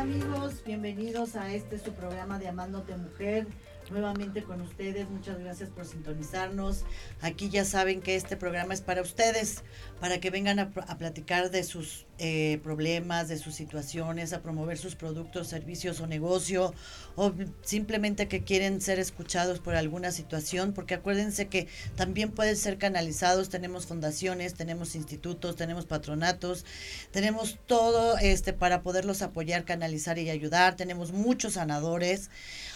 Amigos, bienvenidos a este su programa de Amándote Mujer nuevamente con ustedes. Muchas gracias por sintonizarnos. Aquí ya saben que este programa es para ustedes, para que vengan a, platicar de sus eh, problemas, de sus situaciones, a promover sus productos, servicios o negocio, o simplemente que quieren ser escuchados por alguna situación, porque acuérdense que también pueden ser canalizados. Tenemos fundaciones, tenemos institutos, tenemos patronatos, tenemos todo este para poderlos apoyar, canalizar y ayudar. Tenemos muchos sanadores.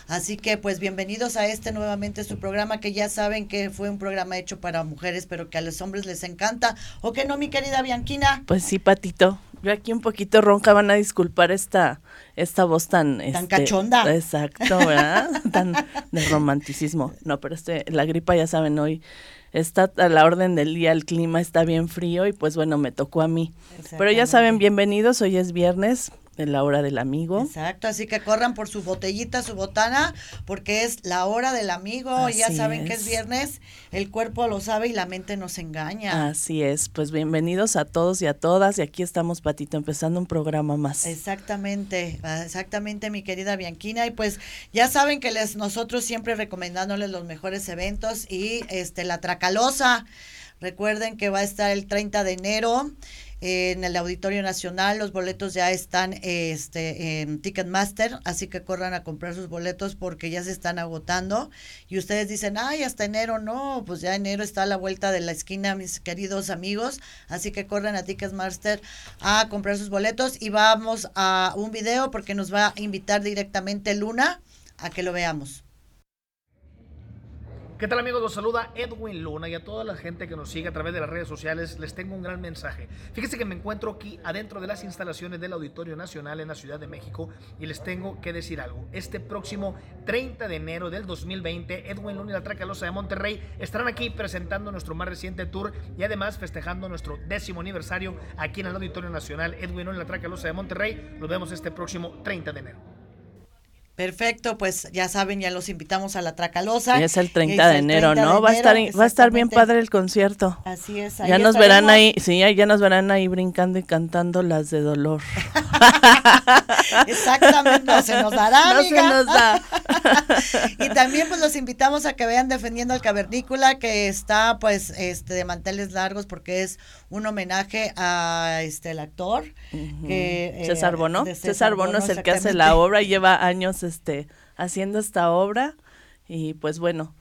Así que pues bienvenidos a este nuevamente su programa que ya saben que fue un programa hecho para mujeres, pero que a los hombres les encanta. ¿O que no, mi querida Bianquina? Pues sí, Patito. Yo aquí un poquito ronca, van a disculpar esta, esta voz tan... Tan este, cachonda. Exacto, ¿verdad? tan de romanticismo. No, pero este, la gripa ya saben hoy está a la orden del día, el clima está bien frío y pues bueno, me tocó a mí. Pero ya saben, bienvenidos, hoy es viernes, en la hora del amigo. Exacto, así que corran por su botellita, su botana, porque es la hora del amigo. ya saben que es viernes, el cuerpo lo sabe y la mente nos engaña. Así es, pues bienvenidos a todos y a todas. Y aquí estamos, Patito, empezando un programa más. Exactamente, exactamente, mi querida Bianquina. Y pues ya saben que les nosotros siempre recomendándoles los mejores eventos y este la Tracalosa. Recuerden que va a estar el 30 de enero en el Auditorio Nacional. Los boletos ya están este, en Ticketmaster, así que corran a comprar sus boletos porque ya se están agotando. Y ustedes dicen, ay, hasta enero no, pues ya enero está a la vuelta de la esquina, mis queridos amigos. Así que corran a Ticketmaster a comprar sus boletos y vamos a un video porque nos va a invitar directamente Luna a que lo veamos. ¿Qué tal amigos? Los saluda Edwin Luna y a toda la gente que nos sigue a través de las redes sociales les tengo un gran mensaje. Fíjense que me encuentro aquí adentro de las instalaciones del Auditorio Nacional en la Ciudad de México y les tengo que decir algo. Este próximo 30 de enero del 2020, Edwin Luna y la Tracalosa de Monterrey estarán aquí presentando nuestro más reciente tour y además festejando nuestro décimo aniversario aquí en el Auditorio Nacional. Edwin Luna y la Tracalosa de Monterrey. Nos vemos este próximo 30 de enero. Perfecto, pues ya saben, ya los invitamos a la Tracalosa. Y es el 30 de enero, ¿no? va a estar va a estar bien padre el concierto. Así es. ya nos verán ahí, sí, ya nos verán ahí brincando y cantando las de dolor. Exactamente, no se nos dará, No se nos da. y también pues los invitamos a que vean Defendiendo al Cavernícola, que está pues este de manteles largos porque es un homenaje a este el actor que eh, César Bono. César, Bono es el que hace la obra y lleva años este haciendo esta obra. Y pues bueno,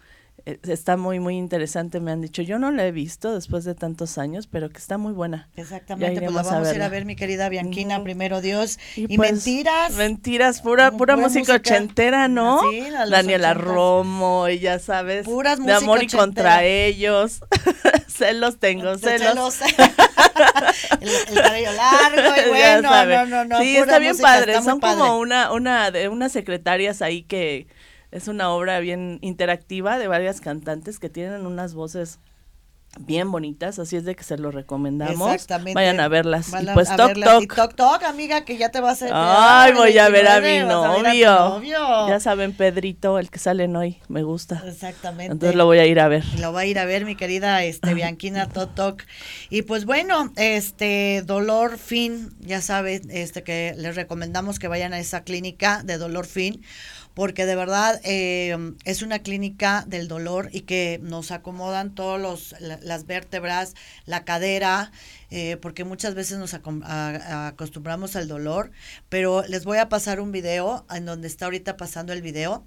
está muy, muy interesante, me han dicho. Yo no la he visto después de tantos años, pero que está muy buena. Exactamente, pues la vamos a, ir a ver, mi querida Bianquina, primero Dios. Y, pues, mentiras. Mentiras, pura, pura, música, ochentera, ¿no? Sí, Daniela Romo, y ya sabes. Puras De amor y contra ellos. celos tengo, celos. el, cabello largo, y bueno, no, no, no. Sí, está bien padre. Son como una, una, de unas secretarias ahí que es una obra bien interactiva de varias cantantes que tienen unas voces bien bonitas, así es de que se lo recomendamos. Exactamente. Vayan a verlas. y pues a toc, toc. toc toc, amiga, que ya te vas a Ay, voy a ver a mi novio. Ya saben, Pedrito, el que salen hoy, me gusta. Exactamente. Entonces lo voy a ir a ver. Lo voy a ir a ver, mi querida este Bianquina Toc Toc. Y pues bueno, este dolor fin, ya saben, este que les recomendamos que vayan a esa clínica de dolor fin porque de verdad eh, es una clínica del dolor y que nos acomodan todas las vértebras, la cadera, eh, porque muchas veces nos acostumbramos al dolor, pero les voy a pasar un video en donde está ahorita pasando el video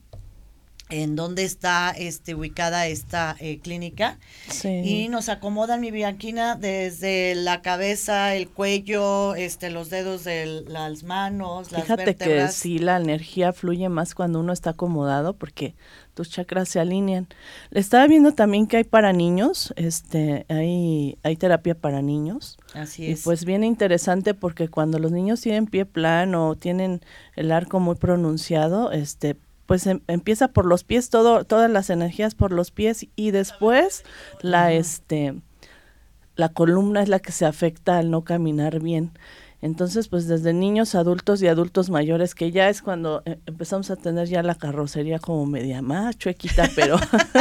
en dónde está este, ubicada esta eh, clínica. Y nos acomodan mi bianquina desde la cabeza, el cuello, este, los dedos de las manos, las Fíjate que sí, la energía fluye más cuando uno está acomodado porque tus chakras se alinean. Le estaba viendo también que hay para niños, este, hay, hay terapia para niños. Así es. Y pues bien interesante porque cuando los niños tienen pie plano o tienen el arco muy pronunciado, este, pues em, empieza por los pies, todo, todas las energías por los pies y después la, este, la columna es la que se afecta al no caminar bien. Entonces, pues desde niños, adultos y adultos mayores, que ya es cuando eh, empezamos a tener ya la carrocería como media más chuequita, pero,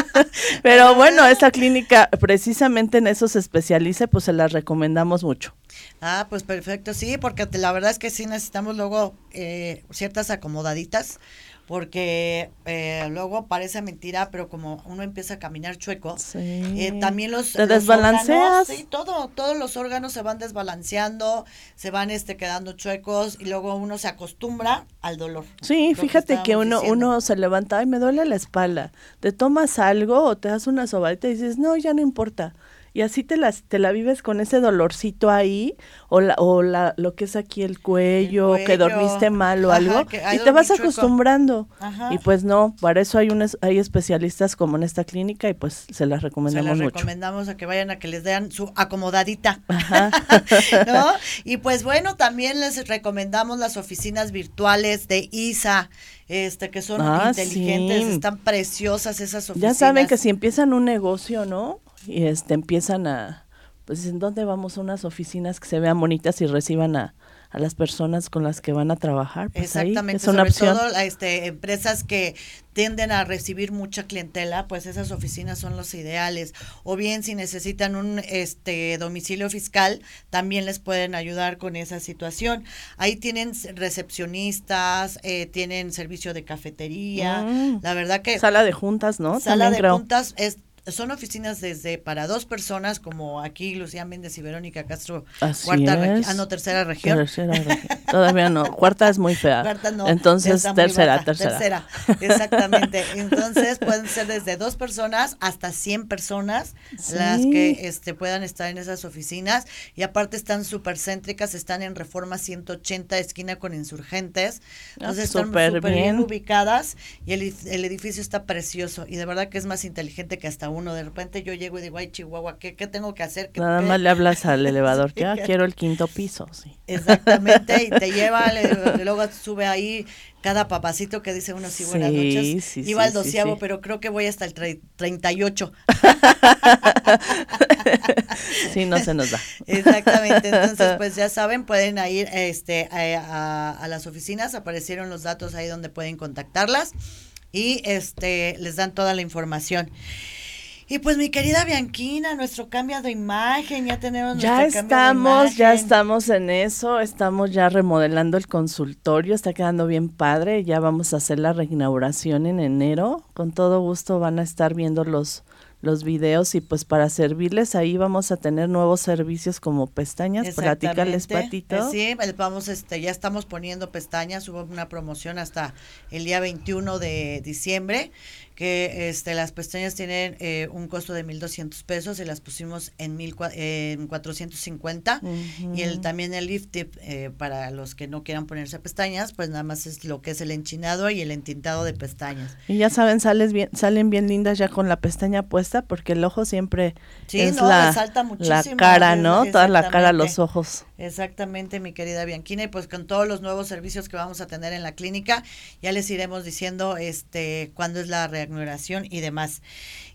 pero bueno, esa clínica precisamente en eso se especializa, pues se la recomendamos mucho. Ah, pues perfecto, sí, porque la verdad es que sí necesitamos luego eh, ciertas acomodaditas porque eh, luego parece mentira, pero como uno empieza a caminar chueco, eh, también los, ¿Te desbalanceas. sí, todo, todos los órganos se van desbalanceando, se van este quedando chuecos y luego uno se acostumbra al dolor. Sí, fíjate que, uno uno se levanta, y me duele la espalda. Te tomas algo o te das una sobadita y dices, "No, ya no importa." Y así te la, te la vives con ese dolorcito ahí o, la, o la, lo que es aquí el cuello, que dormiste mal o algo y te vas acostumbrando. Y pues no, para eso hay unos, hay especialistas como en esta clínica y pues se las recomendamos se las recomendamos a que vayan a que les den su acomodadita. ¿No? Y pues bueno, también les recomendamos las oficinas virtuales de ISA este que son ah, inteligentes, están preciosas esas oficinas. Ya saben que si empiezan un negocio, ¿no? Y este empiezan a pues en dónde vamos a unas oficinas que se vean bonitas y reciban a, a las personas con las que van a trabajar. Pues Exactamente, es una sobre opción. todo este, empresas que tienden a recibir mucha clientela, pues esas oficinas son los ideales. O bien si necesitan un este domicilio fiscal, también les pueden ayudar con esa situación. Ahí tienen recepcionistas, eh, tienen servicio de cafetería. Mm. La verdad que sala de juntas, ¿no? Sala de juntas es son oficinas desde para dos personas, como aquí Lucía Méndez y Verónica Castro, cuarta ah, no, tercera región. Tercera región. Todavía no, cuarta es muy fea. Cuarta no. Entonces, tercera, tercera. Tercera, exactamente. Entonces, pueden ser desde dos personas hasta 100 personas las que este, puedan estar en esas oficinas. Y aparte están súper céntricas, están en Reforma 180, esquina con Insurgentes. Ah, Entonces, están súper bien. ubicadas y el, el edificio está precioso. Y de verdad que es más inteligente que hasta uno. De repente yo llego y digo, ay, Chihuahua, ¿qué, qué tengo que hacer? Nada más le hablas al elevador, que ah, quiero el quinto piso, sí. Exactamente, y te lleva, luego sube ahí cada papacito que dice uno, sí, buenas noches. Sí, Iba al doceavo, pero creo que voy hasta el 38. sí, no se nos da. Exactamente, entonces pues ya saben, pueden ir este, a, a las oficinas, aparecieron los datos ahí donde pueden contactarlas y este les dan toda la información. Y pues mi querida Bianquina, nuestro cambio de imagen, ya tenemos Ya estamos, ya estamos en eso, estamos ya remodelando el consultorio, está quedando bien padre, ya vamos a hacer la reinauguración en enero, con todo gusto van a estar viendo los los videos y pues para servirles ahí vamos a tener nuevos servicios como pestañas, platícales patito. Sí, vamos este ya estamos poniendo pestañas, hubo una promoción hasta el día 21 de diciembre que este, las pestañas tienen eh, un costo de 1.200 pesos y las pusimos en, mil, en 450 y el, también el lift tip eh, para los que no quieran ponerse pestañas pues nada más es lo que es el enchinado y el entintado de pestañas. Y ya saben sales bien salen bien lindas ya con la pestaña puesta porque el ojo siempre es la, la cara no toda la cara los ojos. Exactamente, mi querida Bianquina, y pues con todos los nuevos servicios que vamos a tener en la clínica, ya les iremos diciendo este cuándo es la reanudación y demás.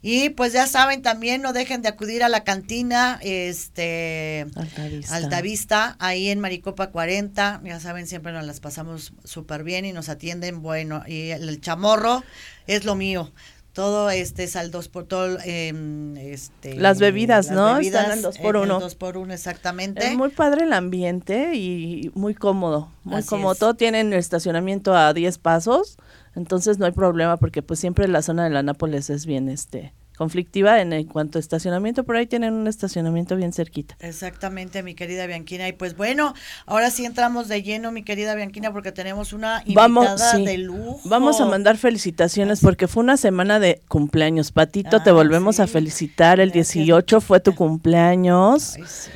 Y pues ya saben, también no dejen de acudir a la cantina este Altavista, Altavista ahí en Maricopa 40, ya saben, siempre nos las pasamos súper bien y nos atienden, bueno, y el chamorro es lo mío. Todo este es al 2 por todo em, este las bebidas no están al 2 por 1 2 por 1 exactamente. Es muy padre el ambiente y muy cómodo muy cómodo. todo tienen estacionamiento a 10 pasos entonces no hay problema porque pues siempre la zona de la Nápoles es bien este conflictiva en, cuanto a estacionamiento, por ahí tienen un estacionamiento bien cerquita. Exactamente, mi querida Bianquina. Y pues bueno, ahora sí entramos de lleno, mi querida Bianquina, porque tenemos una invitada de lujo. Vamos a mandar felicitaciones porque fue una semana de cumpleaños. Patito, te ah, volvemos a felicitar. El 18 fue tu cumpleaños. Ay, sí.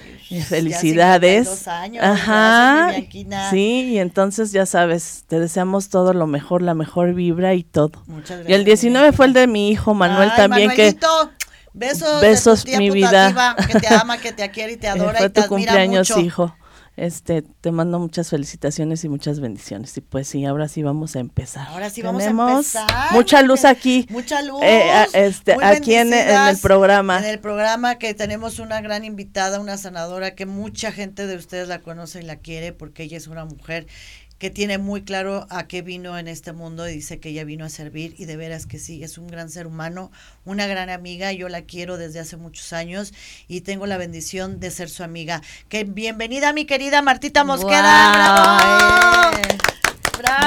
Felicidades. Años, Ajá. sí, y entonces ya sabes, te deseamos todo lo mejor, la mejor vibra y todo. Muchas gracias. Y el 19 fue el de mi hijo Manuel también que Besos, besos mi vida. Que te ama, que te quiere y te adora fue y te tu cumpleaños, hijo. Este, te mando muchas felicitaciones y muchas bendiciones. Y pues sí, ahora sí vamos a empezar. Ahora sí vamos a empezar. Mucha luz aquí. Mucha luz. Eh, este, aquí en, el programa. En el programa que tenemos una gran invitada, una sanadora que mucha gente de ustedes la conoce y la quiere porque ella es una mujer que tiene muy claro a qué vino en este mundo y dice que ella vino a servir y de veras que sí, es un gran ser humano, una gran amiga, yo la quiero desde hace muchos años y tengo la bendición de ser su amiga. Que bienvenida mi querida Martita Mosqueda.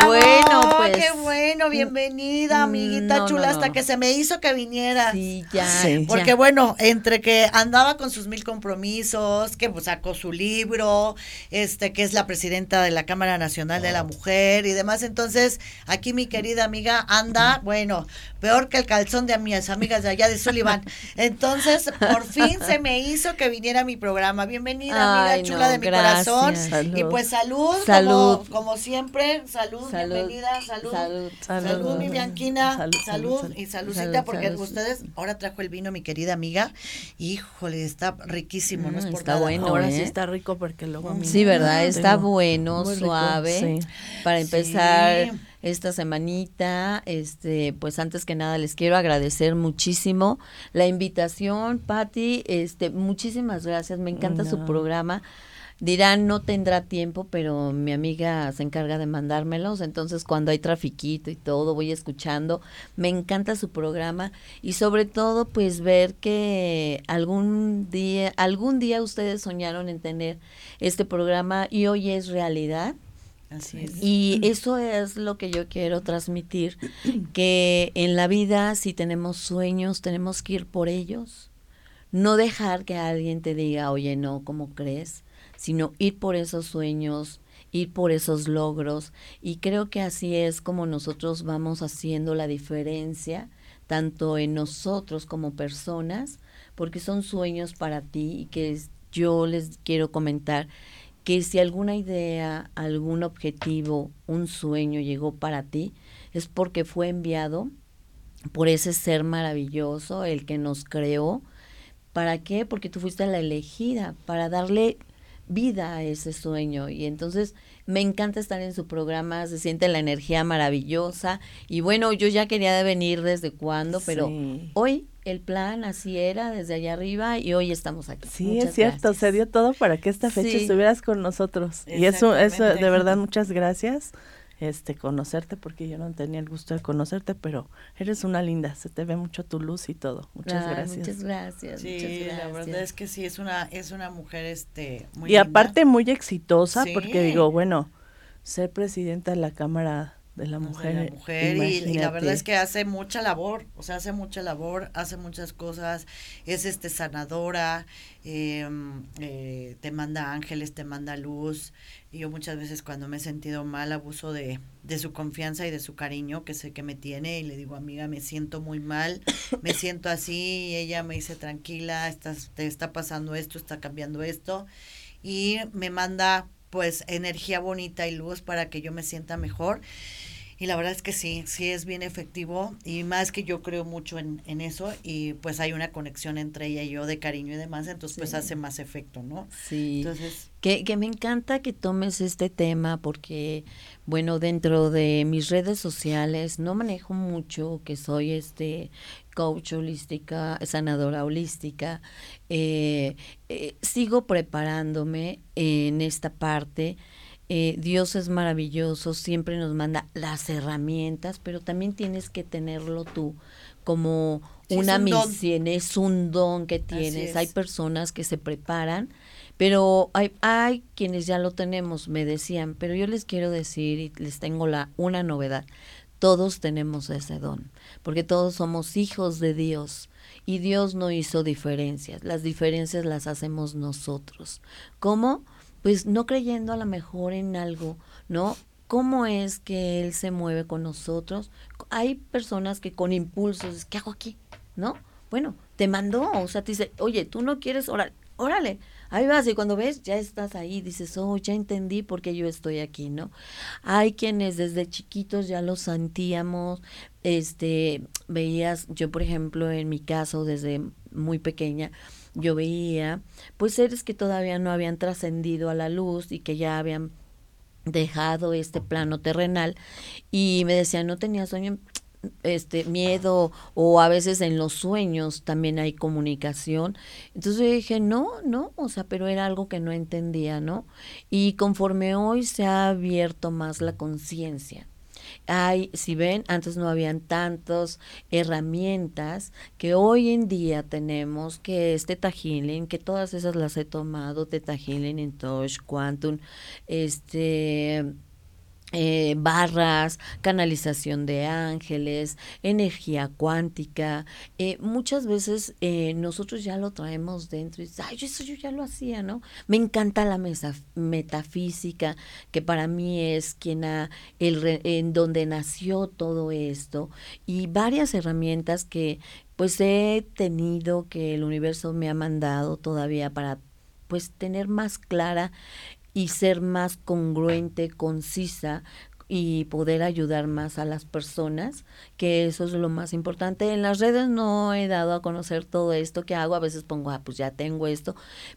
Bueno, pues. Qué bueno, bienvenida, amiguita chula, hasta que se me hizo que viniera. Sí, ya. Porque bueno, entre que andaba con sus mil compromisos, que pues, sacó su libro, este, que es la presidenta de la Cámara Nacional de la Mujer y demás. Entonces, aquí mi querida amiga anda, bueno, peor que el calzón de mis amigas de allá de Sullivan. Entonces, por fin se me hizo que viniera a mi programa. Bienvenida, amiga chula de mi corazón. Y pues salud, salud. Como, siempre, salud, bienvenida, salud. Salud, salud, mi Bianquina, salud, y saludcita, porque ustedes, ahora trajo el vino mi querida amiga. Híjole, está riquísimo, no es mm, por está bueno. Ahora sí ¿eh? está rico porque luego Sí, ¿verdad? Está bueno, suave. Para empezar esta semanita. Este, pues antes que nada les quiero agradecer muchísimo la invitación, Patti. Este, muchísimas gracias. Me encanta su programa. Dirán, no tendrá tiempo, pero mi amiga se encarga de mandármelos. Entonces, cuando hay trafiquito y todo, voy escuchando. Me encanta su programa y sobre todo, pues ver que algún día, algún día ustedes soñaron en tener este programa y hoy es realidad. Así es. Y eso es lo que yo quiero transmitir, que en la vida si tenemos sueños tenemos que ir por ellos, no dejar que alguien te diga, oye, no, ¿cómo crees? Sino ir por esos sueños, ir por esos logros. Y creo que así es como nosotros vamos haciendo la diferencia, tanto en nosotros como personas, porque son sueños para ti y que yo les quiero comentar que si alguna idea, algún objetivo, un sueño llegó para ti, es porque fue enviado por ese ser maravilloso, el que nos creó. ¿Para qué? Porque tú fuiste la elegida, para darle vida a ese sueño. Y entonces me encanta estar en su programa, se siente la energía maravillosa. Y bueno, yo ya quería venir desde cuándo, pero hoy el plan así era desde allá arriba y hoy estamos aquí. Sí, es cierto, se dio todo para que esta fecha estuvieras con nosotros. Y eso, eso, de verdad, muchas gracias. Este, conocerte, porque yo no tenía el gusto de conocerte, pero eres una linda, se te ve mucho tu luz y todo. Muchas gracias. Muchas gracias. Sí, la verdad es que sí, es una, es una mujer, este, muy Y aparte muy exitosa, porque digo, bueno, ser presidenta de la Cámara de la mujer. y, la verdad es que hace mucha labor, o sea, hace mucha labor, hace muchas cosas, es este sanadora, em, eh, te manda ángeles, te manda luz. Y yo muchas veces cuando me he sentido mal abuso de, de su confianza y de su cariño que sé que me tiene y le digo, amiga, me siento muy mal, me siento así y ella me dice, tranquila, estás, te está pasando esto, está cambiando esto. Y me manda pues energía bonita y luz para que yo me sienta mejor. Y la verdad es que sí, sí es bien efectivo y más que yo creo mucho en, en eso y pues hay una conexión entre ella y yo de cariño y demás, entonces pues hace más efecto, ¿no? Sí. Entonces, que, que me encanta que tomes este tema porque, bueno, dentro de mis redes sociales no manejo mucho que soy este coach holística, sanadora holística. Eh, eh, sigo preparándome en esta parte eh, Dios es maravilloso, siempre nos manda las herramientas, pero también tienes que tenerlo tú como una misión, es un don que tienes. Hay personas que se preparan, pero hay, hay quienes ya lo tenemos, me decían, pero yo les quiero decir y les tengo la una novedad. Todos tenemos ese don, porque todos somos hijos de Dios y Dios no hizo diferencias, las diferencias las hacemos nosotros. ¿Cómo? pues no creyendo a lo mejor en algo, ¿no? ¿Cómo es que él se mueve con nosotros? Hay personas que con impulsos, ¿qué hago aquí? ¿No? Bueno, te mandó, o sea, te dice, oye, tú no quieres, órale, órale, ahí vas, y cuando ves, ya estás ahí, dices, oh, ya entendí por qué yo estoy aquí, ¿no? Hay quienes desde chiquitos ya lo sentíamos, este, veías, yo por ejemplo, en mi caso, desde muy pequeña, yo veía pues seres que todavía no habían trascendido a la luz y que ya habían dejado este plano terrenal y me decían no tenía sueño este miedo o a veces en los sueños también hay comunicación. Entonces yo dije, no, no, o sea, pero era algo que no entendía, ¿no? Y conforme hoy se ha abierto más la conciencia, hay, si ven, antes no habían tantas herramientas que hoy en día tenemos, que es Teta Healing, que todas esas las he tomado, Teta Healing, Intosh, Quantum, este eh, barras, canalización de ángeles, energía cuántica. Eh, muchas veces eh, nosotros ya lo traemos dentro y ay, eso yo ya lo hacía, ¿no? Me encanta la mesa, metafísica, que para mí es quien ha, el, en donde nació todo esto, y varias herramientas que pues he tenido, que el universo me ha mandado todavía para pues tener más clara y ser más congruente, concisa y poder ayudar más a las personas, que eso es lo más importante. En las redes no he dado a conocer todo esto que hago, a veces pongo, ah, pues ya tengo esto,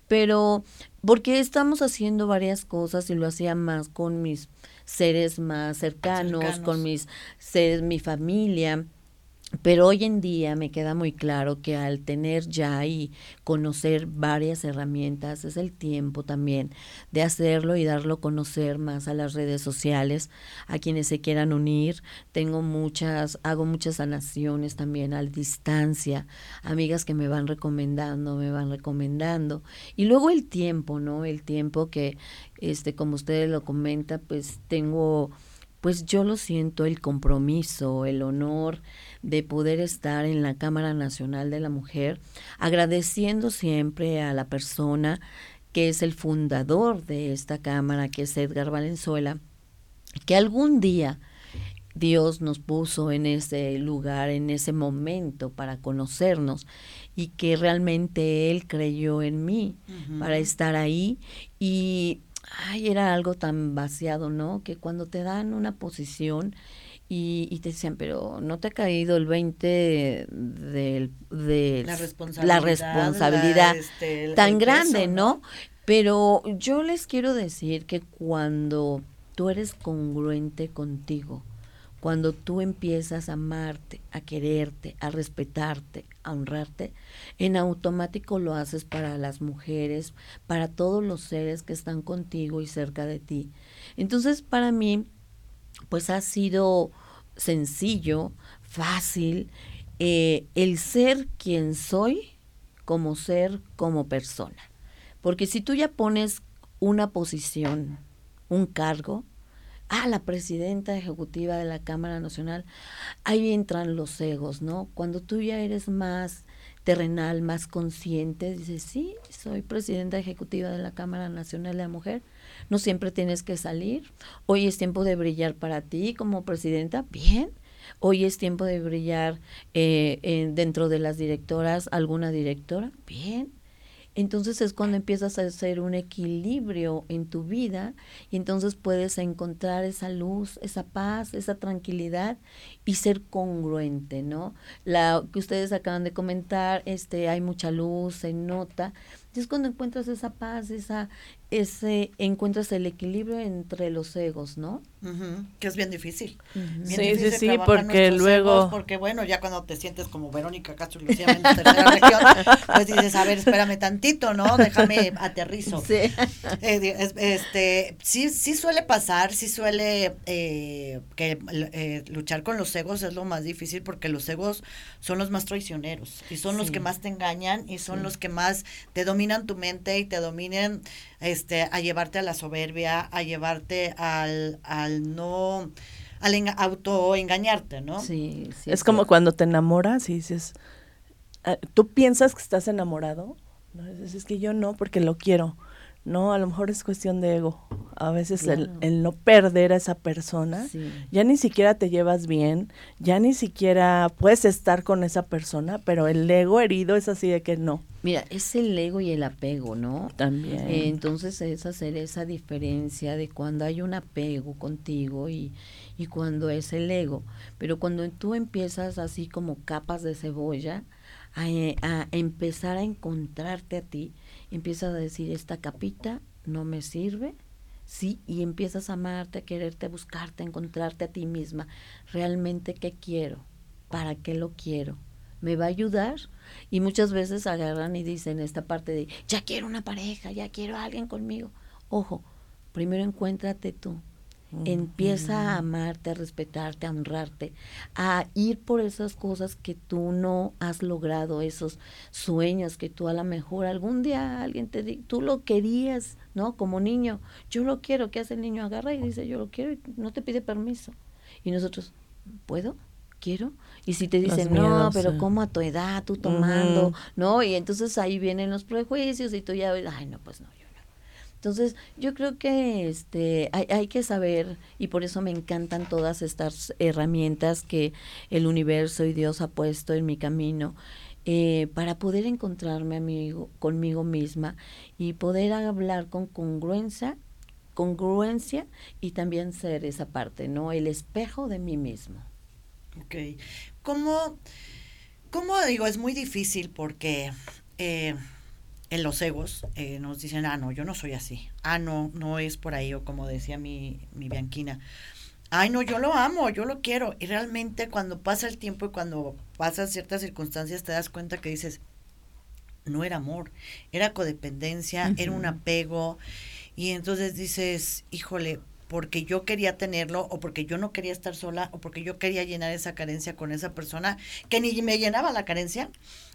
pero porque estamos haciendo varias cosas y lo hacía más con mis seres más cercanos. con mis seres, mi familia pero hoy en día me queda muy claro que al tener ya y conocer varias herramientas, es el tiempo también de hacerlo y darlo a conocer más a las redes sociales, a quienes se quieran unir. Tengo muchas, hago muchas sanaciones también a distancia, amigas que me van recomendando, me van recomendando. Y luego el tiempo, ¿no? El tiempo que, este, como ustedes lo comentan, pues tengo, pues yo lo siento, el compromiso, el honor de poder estar en la Cámara Nacional de la Mujer, agradeciendo siempre a la persona que es el fundador de esta Cámara, que es Edgar Valenzuela, que algún día Dios nos puso en ese lugar, en ese momento para conocernos y que realmente Él creyó en mí para estar ahí. Y ay, era algo tan vaciado, ¿no? Que cuando te dan una posición y, te decían, pero ¿no te ha caído el 20 de, la responsabilidad, este, tan grande, ¿no? Pero yo les quiero decir que cuando tú eres congruente contigo, cuando tú empiezas a amarte, a quererte, a respetarte, a honrarte, en automático lo haces para las mujeres, para todos los seres que están contigo y cerca de ti. Entonces, para mí, pues ha sido sencillo, fácil, eh, el ser quien soy como ser, como persona. Porque si tú ya pones una posición, un cargo, ah, la presidenta ejecutiva de la Cámara Nacional, ahí entran los egos, ¿no? Cuando tú ya eres más terrenal, más consciente, dices, sí, soy presidenta ejecutiva de la Cámara Nacional de la Mujer, no siempre tienes que salir. Hoy es tiempo de brillar para ti como presidenta, bien. Hoy es tiempo de brillar eh, dentro de las directoras, alguna directora, bien. Entonces es cuando empiezas a hacer un equilibrio en tu vida y entonces puedes encontrar esa luz, esa paz, esa tranquilidad y ser congruente, ¿no? La que ustedes acaban de comentar, este, hay mucha luz, se nota, es cuando encuentras esa paz, esa, ese, encuentras el equilibrio entre los egos, ¿no? Que es bien difícil. sí, sí, sí, porque luego... porque bueno, ya cuando te sientes como Verónica Castro Lucía en tercera región, pues dices, a ver, espérame tantito, ¿no? Déjame aterrizo. Sí. Eh, este, sí, sí suele pasar, sí suele eh, que eh, luchar con los egos es lo más difícil porque los egos son los más traicioneros y son los que más te engañan y son los que más te dominan tu mente y te dominan este, a llevarte a la soberbia, a llevarte al, al no, al autoengañarte, ¿no? Sí, sí. Es como cuando te enamoras y dices, ah, tú piensas que estás enamorado, ¿no? es que yo no, porque lo quiero. No, a lo mejor es cuestión de ego. A veces el, el, no perder a esa persona, ya ni siquiera te llevas bien, ya ni siquiera puedes estar con esa persona, pero el ego herido es así de que no. Mira, es el ego y el apego, ¿no? También. entonces es hacer esa diferencia de cuando hay un apego contigo y, y cuando es el ego. Pero cuando tú empiezas así como capas de cebolla, a, empezar a encontrarte a ti, empiezas a decir, esta capita no me sirve, sí, y empiezas a amarte, a quererte, a buscarte, a encontrarte a ti misma. Realmente, ¿qué quiero? ¿Para qué lo quiero? ¿Me va a ayudar? Y muchas veces agarran y dicen esta parte de, ya quiero una pareja, ya quiero a alguien conmigo. Ojo, primero encuéntrate tú, Empieza a amarte, a respetarte, a honrarte, a ir por esas cosas que tú no has logrado, esos sueños que tú a lo mejor algún día alguien te dice, tú lo querías, ¿no? Como niño, yo lo quiero, ¿qué hace el niño? Agarra y dice, yo lo quiero y no te pide permiso. Y nosotros, ¿puedo? quiero. Y si te dicen, no, pero ¿cómo a tu edad, tú tomando? ¿No? Y entonces ahí vienen los prejuicios y tú ya, ay, no, pues no, entonces, yo creo que este hay, hay, que saber, y por eso me encantan todas estas herramientas que el universo y Dios ha puesto en mi camino, eh, para poder encontrarme amigo, conmigo misma y poder hablar con congruencia, congruencia y también ser esa parte, ¿no? El espejo de mí mismo. Ok. ¿Cómo, cómo digo? Es muy difícil porque... Eh, en los egos eh, nos dicen, ah, no, yo no soy así. Ah, no, no es por ahí, o como decía mi, mi Bianquina. Ay, no, yo lo amo, yo lo quiero. Y realmente cuando pasa el tiempo y cuando pasan ciertas circunstancias te das cuenta que dices, no era amor, era codependencia, era un apego. Y entonces dices, híjole, porque yo quería tenerlo o porque yo no quería estar sola o porque yo quería llenar esa carencia con esa persona que ni me llenaba la carencia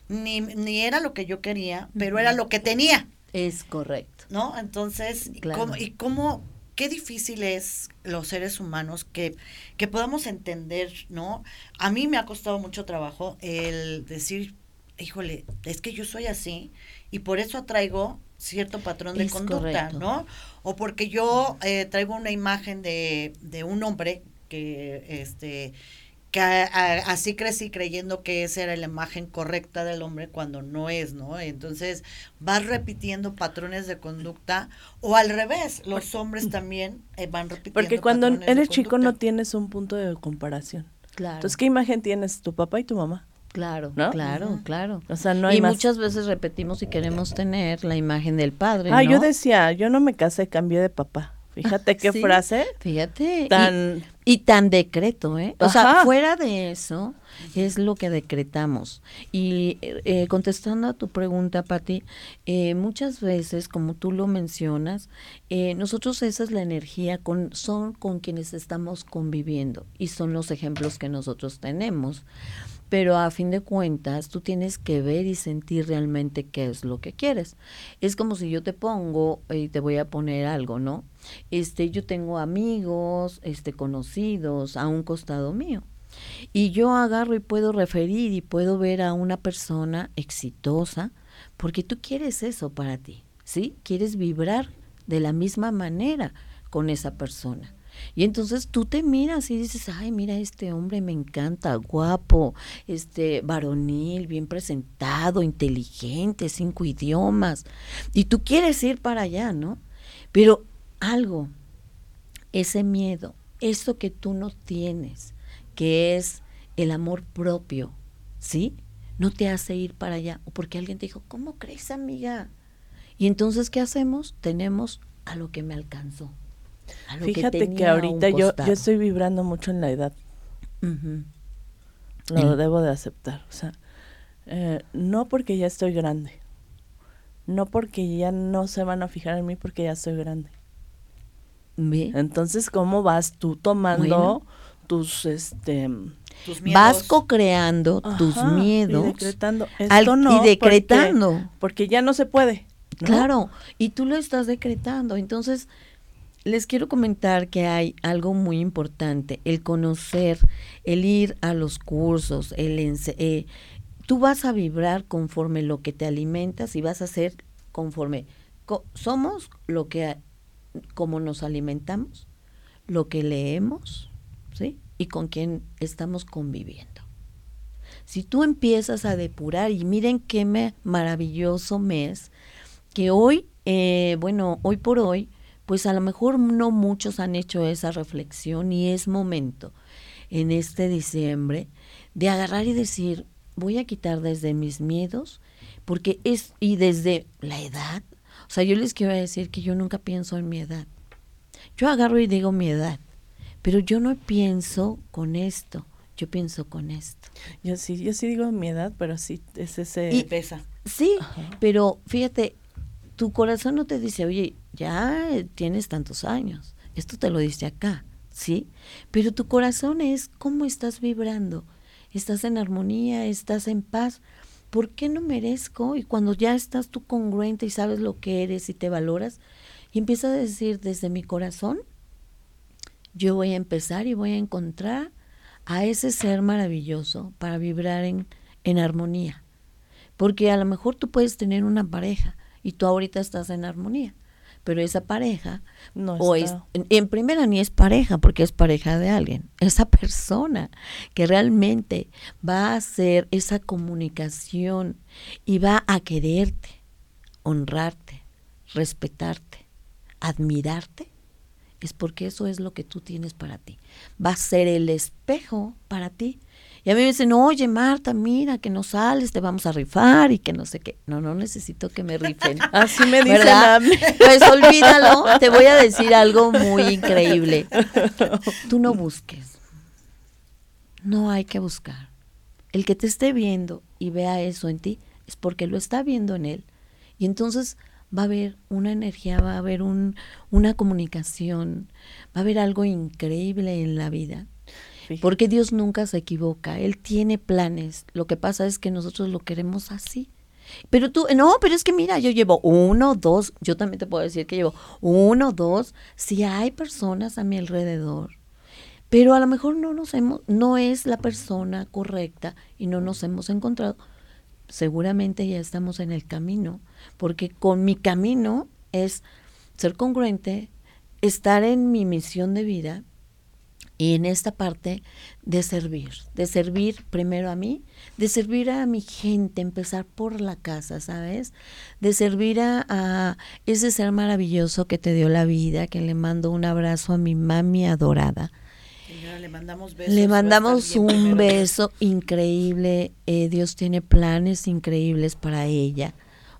ni, ni era lo que yo quería, pero era lo que tenía. Es correcto. ¿No? Entonces, ¿y cómo, qué difícil es los seres humanos que, que podamos entender, ¿no? A mí me ha costado mucho trabajo el decir, híjole, es que yo soy así y por eso atraigo cierto patrón de conducta, ¿no? O porque yo eh, traigo una imagen de, de un hombre que, este, que así crecí creyendo que esa era la imagen correcta del hombre cuando no es, ¿no? Entonces vas repitiendo patrones de conducta o al revés, los hombres también eh, van repitiendo. Porque cuando eres chico no tienes un punto de comparación. Claro. Entonces, ¿qué imagen tienes tu papá y tu mamá? Claro, claro, claro. O sea, no hay y muchas veces repetimos y queremos tener la imagen del padre. Ah, yo decía, yo no me casé, cambié de papá. Fíjate qué frase. Fíjate. Tan... Y, tan decreto, ¿eh? O sea, fuera de eso, es lo que decretamos. Y eh, contestando a tu pregunta, Patti, eh, muchas veces, como tú lo mencionas, eh, nosotros esa es la energía, con, son con quienes estamos conviviendo y son los ejemplos que nosotros tenemos pero a fin de cuentas tú tienes que ver y sentir realmente qué es lo que quieres. Es como si yo te pongo y te voy a poner algo, ¿no? Este, yo tengo amigos, este, conocidos a un costado mío. Y yo agarro y puedo referir y puedo ver a una persona exitosa porque tú quieres eso para ti, ¿sí? Quieres vibrar de la misma manera con esa persona. Y entonces tú te miras y dices, ay, mira, este hombre me encanta, guapo, este, varonil, bien presentado, inteligente, cinco idiomas. Y tú quieres ir para allá, ¿no? Pero algo, ese miedo, eso que tú no tienes, que es el amor propio, ¿sí? No te hace ir para allá. O porque alguien te dijo, ¿cómo crees, amiga? Y entonces, ¿qué hacemos? Tenemos a lo que me alcanzó. Fíjate que, ahorita yo, yo estoy vibrando mucho en la edad. Lo debo de aceptar. O sea, eh, no porque ya estoy grande. No porque ya no se van a fijar en mí porque ya estoy grande. Entonces, ¿cómo vas tú tomando tus este tus vas co-creando tus miedos y decretando esto no, y decretando. porque, ya no se puede claro y tú lo estás decretando. Entonces les quiero comentar que hay algo muy importante, el conocer, el ir a los cursos, el eh, tú vas a vibrar conforme lo que te alimentas y vas a ser conforme somos lo que como nos alimentamos, lo que leemos, ¿sí? Y con quién estamos conviviendo. Si tú empiezas a depurar y miren qué me, maravilloso mes que hoy, eh, bueno, hoy por hoy pues a lo mejor no muchos han hecho esa reflexión y es momento en este diciembre de agarrar y decir, voy a quitar desde mis miedos, porque es, y desde la edad, o sea, yo les quiero decir que yo nunca pienso en mi edad. Yo agarro y digo mi edad, pero yo no pienso con esto, yo pienso con esto. Yo sí, yo sí digo mi edad, pero sí es ese y, pesa. Sí, pero fíjate, tu corazón no te dice, oye, ya tienes tantos años, esto te lo dice acá, ¿sí? Pero tu corazón es cómo estás vibrando, estás en armonía, estás en paz. ¿Por qué no merezco? Y cuando ya estás tú congruente y sabes lo que eres y te valoras, y empiezas a decir desde mi corazón, yo voy a empezar y voy a encontrar a ese ser maravilloso para vibrar en, en armonía. Porque a lo mejor tú puedes tener una pareja y tú ahorita estás en armonía, pero esa pareja no o es, en, primera ni es pareja porque es pareja de alguien, esa persona que realmente va a hacer esa comunicación y va a quererte, honrarte, respetarte, admirarte, es porque eso es lo que tú tienes para ti. Va a ser el espejo para ti y a mí me dicen, oye Marta, mira que no sales, te vamos a rifar y que no sé qué. No, no necesito que me rifen. Así me dicen a mí. Pues olvídalo, te voy a decir algo muy increíble. Tú no busques. No hay que buscar. El que te esté viendo y vea eso en ti es porque lo está viendo en él. Y entonces va a haber una energía, va a haber un, una comunicación, va a haber algo increíble en la vida porque Dios nunca se equivoca, Él tiene planes. Lo que pasa es que nosotros lo queremos así. Pero tú, no, pero es que mira, yo llevo uno, dos, yo también te puedo decir que llevo uno, dos, si hay personas a mi alrededor, pero a lo mejor no nos hemos, no es la persona correcta y no nos hemos encontrado, seguramente ya estamos en el camino, porque con mi camino es ser congruente, estar en mi misión de vida, en esta parte de servir, de servir primero a mí, de servir a mi gente, empezar por la casa, ¿sabes? De servir a, ese ser maravilloso que te dio la vida, que le mando un abrazo a mi mami adorada. le mandamos, besos, le mandamos un beso increíble. Eh, Dios tiene planes increíbles para ella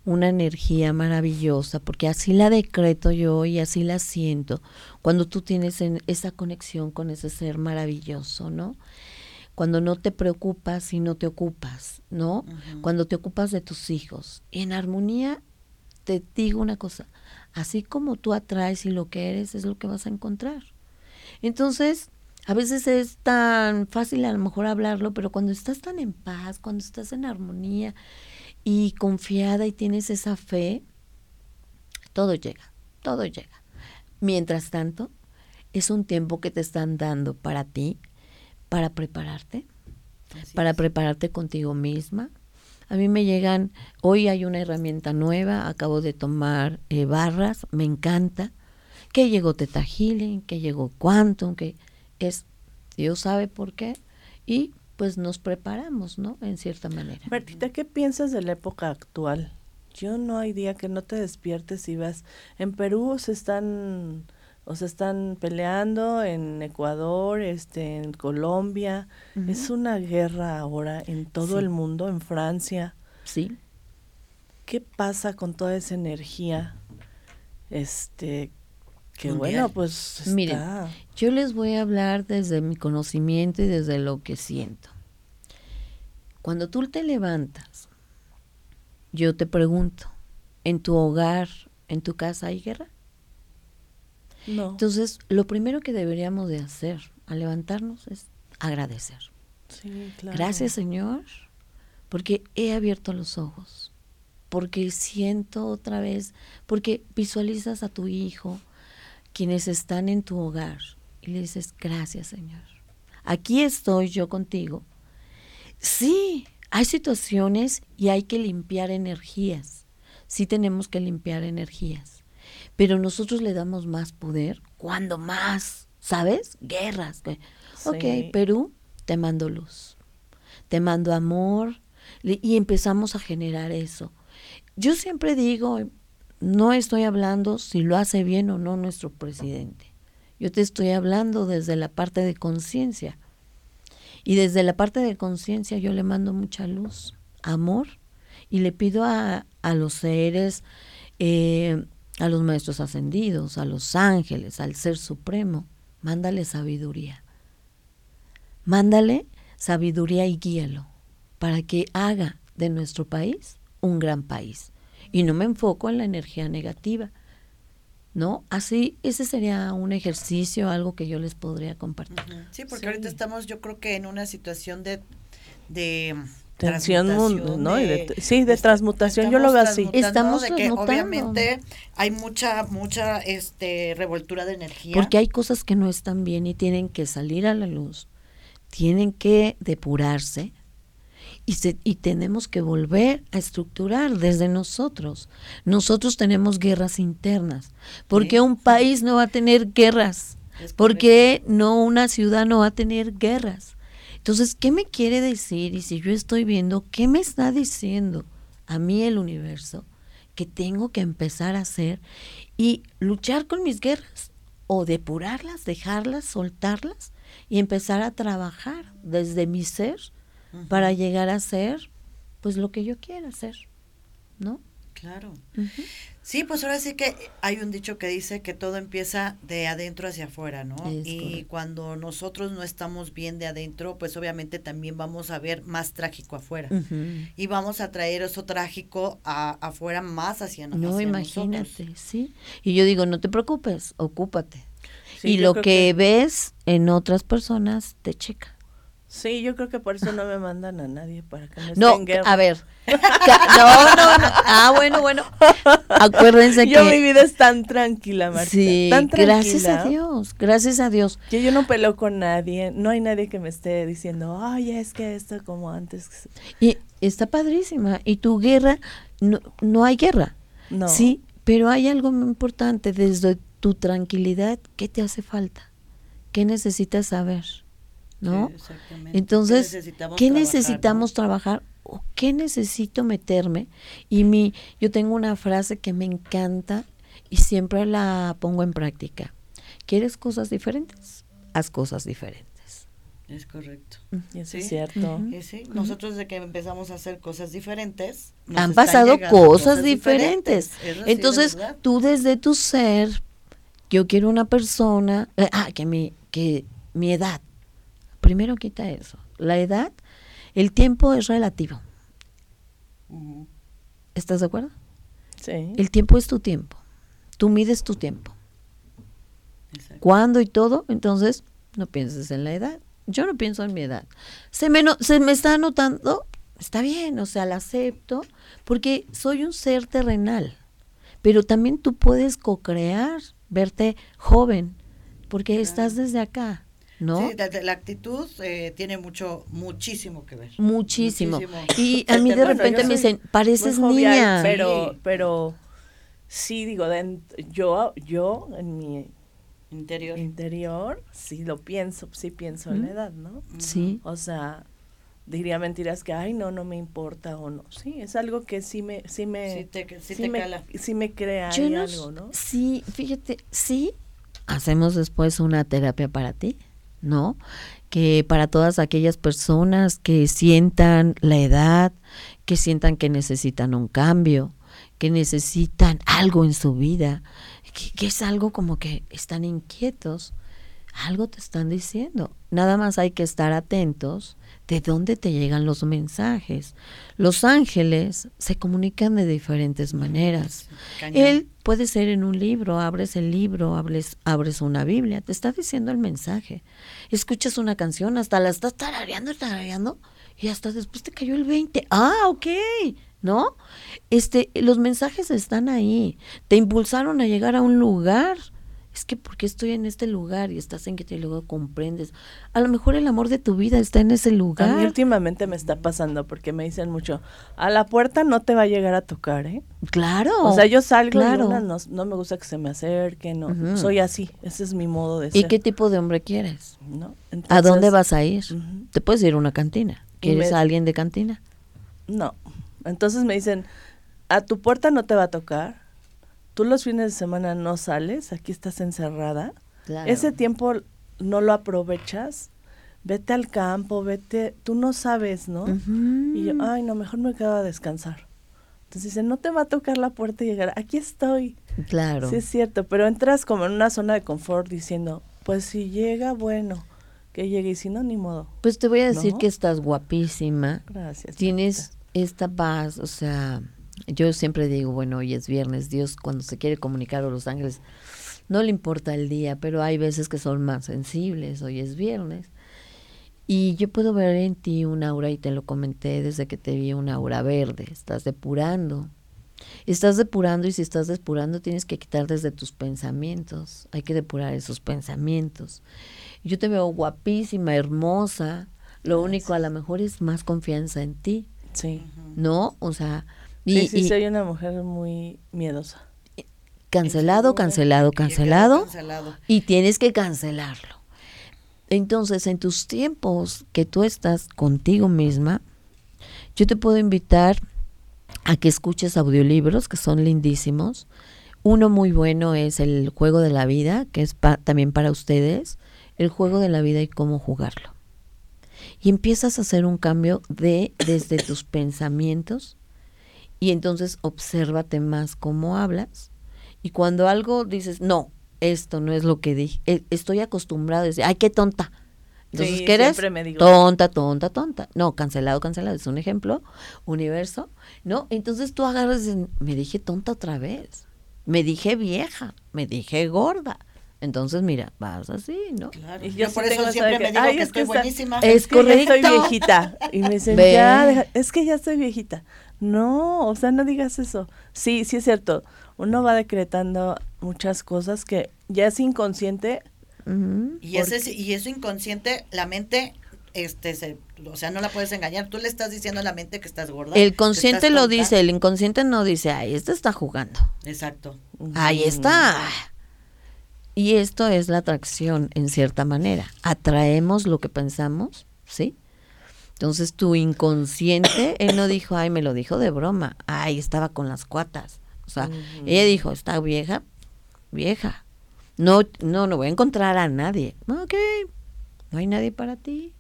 una energía maravillosa, porque así la decreto yo y así la siento, cuando tú tienes esa conexión con ese ser maravilloso, ¿no? Cuando no te preocupas y no te ocupas, ¿no? Cuando te ocupas de tus hijos. Y en armonía, te digo una cosa, así como tú atraes y lo que eres es lo que vas a encontrar. Entonces, a veces es tan fácil a lo mejor hablarlo, pero cuando estás tan en paz, cuando estás en armonía, y confiada y tienes esa fe, todo llega, todo llega. Mientras tanto, es un tiempo que te están dando para ti, para prepararte, para prepararte contigo misma. A mí me llegan, hoy hay una herramienta nueva, acabo de tomar eh, barras, me encanta, que llegó Teta Healing, que llegó Quantum, que es, Dios sabe por qué, y pues nos preparamos, ¿no? En cierta manera. Martita, ¿qué piensas de la época actual? Yo no hay día que no te despiertes y vas. En Perú se están, o se están peleando, en Ecuador, este, en Colombia. Es una guerra ahora en todo el mundo, en Francia. Sí. ¿Qué pasa con toda esa energía? Este, que bueno, pues está. Miren, yo les voy a hablar desde mi conocimiento y desde lo que siento. Cuando tú te levantas, yo te pregunto, ¿en tu hogar, en tu casa hay guerra? No. Entonces, lo primero que deberíamos de hacer al levantarnos es agradecer. Sí, claro. Gracias, Señor, porque he abierto los ojos, porque siento otra vez, porque visualizas a tu hijo, quienes están en tu hogar y le dices, gracias Señor. Aquí estoy yo contigo. Sí, hay situaciones y hay que limpiar energías. Sí tenemos que limpiar energías. Pero nosotros le damos más poder cuando más, ¿sabes? Guerras. Ok, Perú, te mando luz. Te mando amor. Y empezamos a generar eso. Yo siempre digo, no estoy hablando si lo hace bien o no nuestro presidente. Yo te estoy hablando desde la parte de conciencia. Y desde la parte de conciencia yo le mando mucha luz, amor, y le pido a, a los seres, eh, a los maestros ascendidos, a los ángeles, al Ser Supremo, mándale sabiduría. Mándale sabiduría y guíalo para que haga de nuestro país un gran país. Y no me enfoco en la energía negativa. ¿No? Así, ese sería un ejercicio, algo que yo les podría compartir. Sí, porque ahorita estamos, yo creo que en una situación de, de tensión ¿no? sí, de, transmutación, yo lo veo así. Estamos de que obviamente hay mucha mucha este revoltura de energía. Porque hay cosas que no están bien y tienen que salir a la luz. Tienen que depurarse y, se, y tenemos que volver a estructurar desde nosotros. Nosotros tenemos guerras internas. ¿Por qué un país no va a tener guerras? ¿Por qué no una ciudad no va a tener guerras? Entonces, ¿qué me quiere decir? Y si yo estoy viendo, ¿qué me está diciendo a mí el universo que tengo que empezar a hacer y luchar con mis guerras? O depurarlas, dejarlas, soltarlas y empezar a trabajar desde mi ser para llegar a ser pues lo que yo quiera hacer, ¿no? Claro. Sí, pues ahora sí que hay un dicho que dice que todo empieza de adentro hacia afuera, ¿no? y cuando nosotros no estamos bien de adentro, pues obviamente también vamos a ver más trágico afuera. Y vamos a traer eso trágico a, afuera más hacia, nosotros. no, imagínate, sí. Y yo digo, no te preocupes, ocúpate. y lo que, ves en otras personas te checa. Sí, yo creo que por eso no me mandan a nadie para que no, no a ver. No, no, no. Ah, bueno, bueno. Acuérdense que yo mi vida es tan tranquila, Marta. Sí, tan tranquila. gracias a Dios, gracias a Dios. Que yo no peleo con nadie, no hay nadie que me esté diciendo, ay, es que esto como antes. Y está padrísima. Y tu guerra, no, no hay guerra. No. Sí, pero hay algo muy importante desde tu tranquilidad, ¿qué te hace falta? ¿Qué necesitas saber? ¿No? Entonces, ¿qué necesitamos, trabajar, ¿O qué necesito meterme? Y mi, yo tengo una frase que me encanta y siempre la pongo en práctica. ¿Quieres cosas diferentes? Haz cosas diferentes. Es correcto. Eso es cierto. Nosotros desde que empezamos a hacer cosas diferentes, han pasado cosas, diferentes. Entonces, tú desde tu ser, yo quiero una persona, eh, ah, que mi, que mi edad, primero quita eso. La edad, el tiempo es relativo. ¿Estás de acuerdo? Sí. El tiempo es tu tiempo. Tú mides tu tiempo. ¿Cuándo y todo? Entonces, no pienses en la edad. Yo no pienso en mi edad. Se me, se me está notando, está bien, o sea, la acepto, porque soy un ser terrenal. Pero también tú puedes co-crear, verte joven, porque estás desde acá. ¿No? Sí, la, actitud eh, tiene mucho, muchísimo que ver. Muchísimo. Y a mí de repente me dicen, pareces niña. Pero, pero sí, digo, yo, yo en mi interior. interior, sí lo pienso, sí pienso en la edad, ¿no? Sí. O sea, diría mentiras que, ay, no, no me importa o no. Sí, es algo que sí me, sí me, sí te, sí me, cala. Sí me crea algo, ¿no? Sí, fíjate, sí, hacemos después una terapia para ti ¿no? Que para todas aquellas personas que sientan la edad, que sientan que necesitan un cambio, que necesitan algo en su vida, que, es algo como que están inquietos, algo te están diciendo. Nada más hay que estar atentos de dónde te llegan los mensajes. Los ángeles se comunican de diferentes maneras. Él puede ser en un libro, abres el libro, abres, abres una Biblia, te está diciendo el mensaje. Escuchas una canción, hasta la estás tarareando, tarareando, y hasta después te cayó el 20. Ah, ok, ¿no? Este, los mensajes están ahí. Te impulsaron a llegar a un lugar es que porque estoy en este lugar y estás en que te luego comprendes. A lo mejor el amor de tu vida está en ese lugar. A mí últimamente me está pasando porque me dicen mucho, a la puerta no te va a llegar a tocar, ¿eh? Claro. O sea, yo salgo y no, me gusta que se me acerque, no. Soy así, ese es mi modo de ser. ¿Y qué tipo de hombre quieres? ¿No? ¿A dónde vas a ir? Te puedes ir a una cantina. ¿Quieres a alguien de cantina? No. Entonces me dicen, a tu puerta no te va a tocar tú los fines de semana no sales, aquí estás encerrada, ese tiempo no lo aprovechas, vete al campo, vete, tú no sabes, ¿no? Y yo, ay, no, mejor me quedo a descansar. Entonces dice, no te va a tocar la puerta y llegar, aquí estoy. Claro. Sí, es cierto, pero entras como en una zona de confort diciendo, pues si llega, bueno, que llegue y si no, ni modo. Pues te voy a decir que estás guapísima. Gracias. Tienes esta paz, o sea, yo siempre digo, bueno, hoy es viernes, Dios cuando se quiere comunicar a los ángeles, no le importa el día, pero hay veces que son más sensibles, hoy es viernes. Y yo puedo ver en ti un aura, y te lo comenté desde que te vi, un aura verde, estás depurando. Estás depurando y si estás depurando tienes que quitar desde tus pensamientos, hay que depurar esos pensamientos. Yo te veo guapísima, hermosa, lo único a lo mejor es más confianza en ti. Sí. ¿No? O sea... Y, sí, sí, soy una mujer muy miedosa. Cancelado, cancelado, cancelado. Y tienes que cancelarlo. Entonces, en tus tiempos que tú estás contigo misma, yo te puedo invitar a que escuches audiolibros que son lindísimos. Uno muy bueno es El juego de la vida, que es también para ustedes, el juego de la vida y cómo jugarlo. Y empiezas a hacer un cambio de desde tus pensamientos y entonces obsérvate más cómo hablas. Y cuando algo dices, no, esto no es lo que dije, estoy acostumbrado a decir, ay, qué tonta. Entonces, ¿qué eres? Tonta, tonta, tonta. No, cancelado, cancelado, es un ejemplo, universo, ¿no? Entonces tú agarras, me dije tonta otra vez, me dije vieja, me dije gorda. Entonces, mira, vas así, ¿no? Claro. Y yo, por eso siempre me digo que, estoy buenísima. Es, correcto. Ya estoy viejita. Y me dicen, ya, es que ya estoy viejita. No, o sea, no digas eso. Sí, sí es cierto. Uno va decretando muchas cosas que ya es inconsciente y, ese, y eso inconsciente, la mente, este, se, o sea, no la puedes engañar. Tú le estás diciendo a la mente que estás gorda. El consciente lo dice, el inconsciente no dice, ay, este está jugando. Exacto. Ahí está. Y esto es la atracción, en cierta manera. Atraemos lo que pensamos, ¿sí? Entonces tu inconsciente, él no dijo, ay, me lo dijo de broma, ay, estaba con las cuatas. O sea, ella dijo, está vieja, vieja, no, no, no voy a encontrar a nadie. Ok, no hay nadie para ti.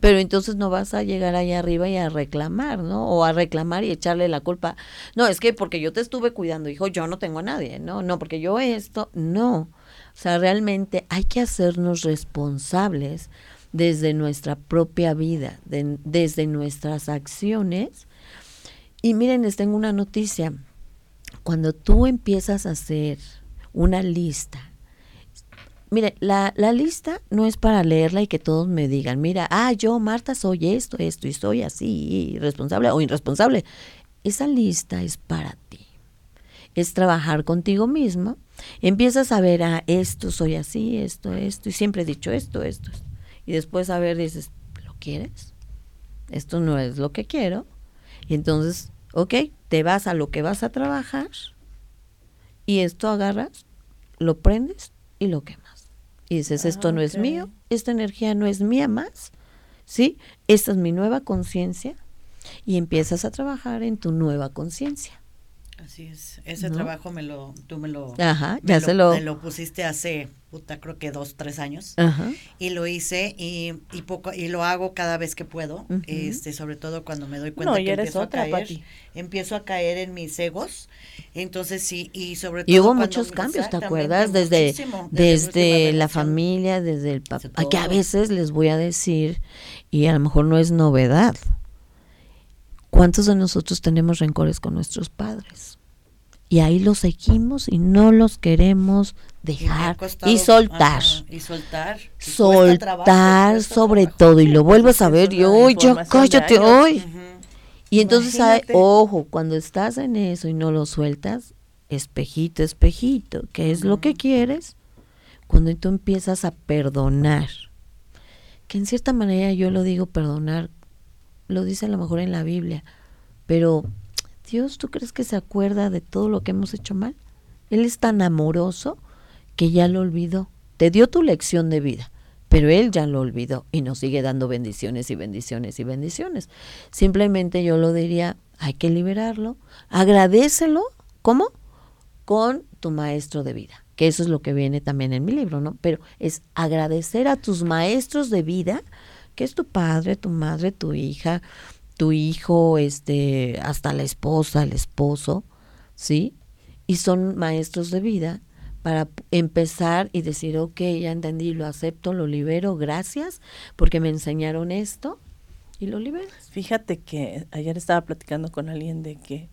Pero entonces no vas a llegar allá arriba y a reclamar, ¿no? O a reclamar y echarle la culpa. No, es que porque yo te estuve cuidando, hijo, yo no tengo a nadie. No, no, porque yo esto, no. O sea, realmente hay que hacernos responsables desde nuestra propia vida, desde nuestras acciones. Y miren, les tengo una noticia. Cuando tú empiezas a hacer una lista Mire, la, la, lista no es para leerla y que todos me digan, mira, ah, yo, Marta, soy esto, esto y soy así, responsable o irresponsable. Esa lista es para ti. Es trabajar contigo mismo. Empiezas a ver, ah, esto, soy así, esto, esto, y siempre he dicho esto, esto. Y después a ver, dices, ¿lo quieres? Esto no es lo que quiero. Y entonces, ok, te vas a lo que vas a trabajar y esto agarras, lo prendes y lo quemas y dices, esto no es mío, esta energía no es mía más, ¿sí? Esta es mi nueva conciencia y empiezas a trabajar en tu nueva conciencia. Así es, ese trabajo me lo, tú me lo, Ajá, ya se lo, me lo pusiste hace, puta, creo que dos, tres años, y lo hice y, y poco y lo hago cada vez que puedo, este, sobre todo cuando me doy cuenta que empiezo a caer, empiezo a caer en mis egos, entonces sí y sobre todo y hubo muchos cambios, ¿te acuerdas? Desde desde, la familia, desde el papá, que a veces les voy a decir y a lo mejor no es novedad. ¿Cuántos de nosotros tenemos rencores con nuestros padres? Y ahí los seguimos y no los queremos dejar y, soltar. y soltar. soltar sobre todo. Y lo vuelves a ver y hoy ya cállate hoy. Y entonces, ojo, cuando estás en eso y no lo sueltas, espejito, espejito, ¿qué es lo que quieres? Cuando tú empiezas a perdonar, que en cierta manera yo lo digo perdonar lo dice a lo mejor en la Biblia, pero Dios, ¿tú crees que se acuerda de todo lo que hemos hecho mal? Él es tan amoroso que ya lo olvidó. Te dio tu lección de vida, pero Él ya lo olvidó y nos sigue dando bendiciones y bendiciones y bendiciones. Simplemente yo lo diría, hay que liberarlo, agradecelo, ¿cómo? Con tu maestro de vida que eso es lo que viene también en mi libro, ¿no? Pero es agradecer a tus maestros de vida, que es tu padre, tu madre, tu hija, tu hijo, este, hasta la esposa, el esposo, ¿sí? Y son maestros de vida para empezar y decir, ok, ya entendí, lo acepto, lo libero, gracias, porque me enseñaron esto y lo libero. Fíjate que ayer estaba platicando con alguien de que,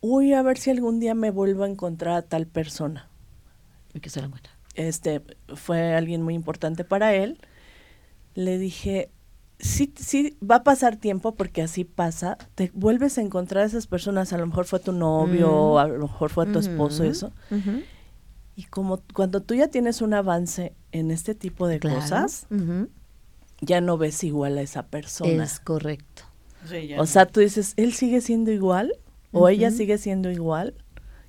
uy, a ver si algún día me vuelvo a encontrar a tal persona. Y que se la. Este, fue alguien muy importante para él. Le dije, sí, sí, va a pasar tiempo porque así pasa. Te vuelves a encontrar a esas personas. A lo mejor fue tu novio, a lo mejor fue tu esposo, eso. Y como cuando tú ya tienes un avance en este tipo de cosas, ya no ves igual a esa persona. Es correcto. o sea, tú dices, él sigue siendo igual o ella sigue siendo igual.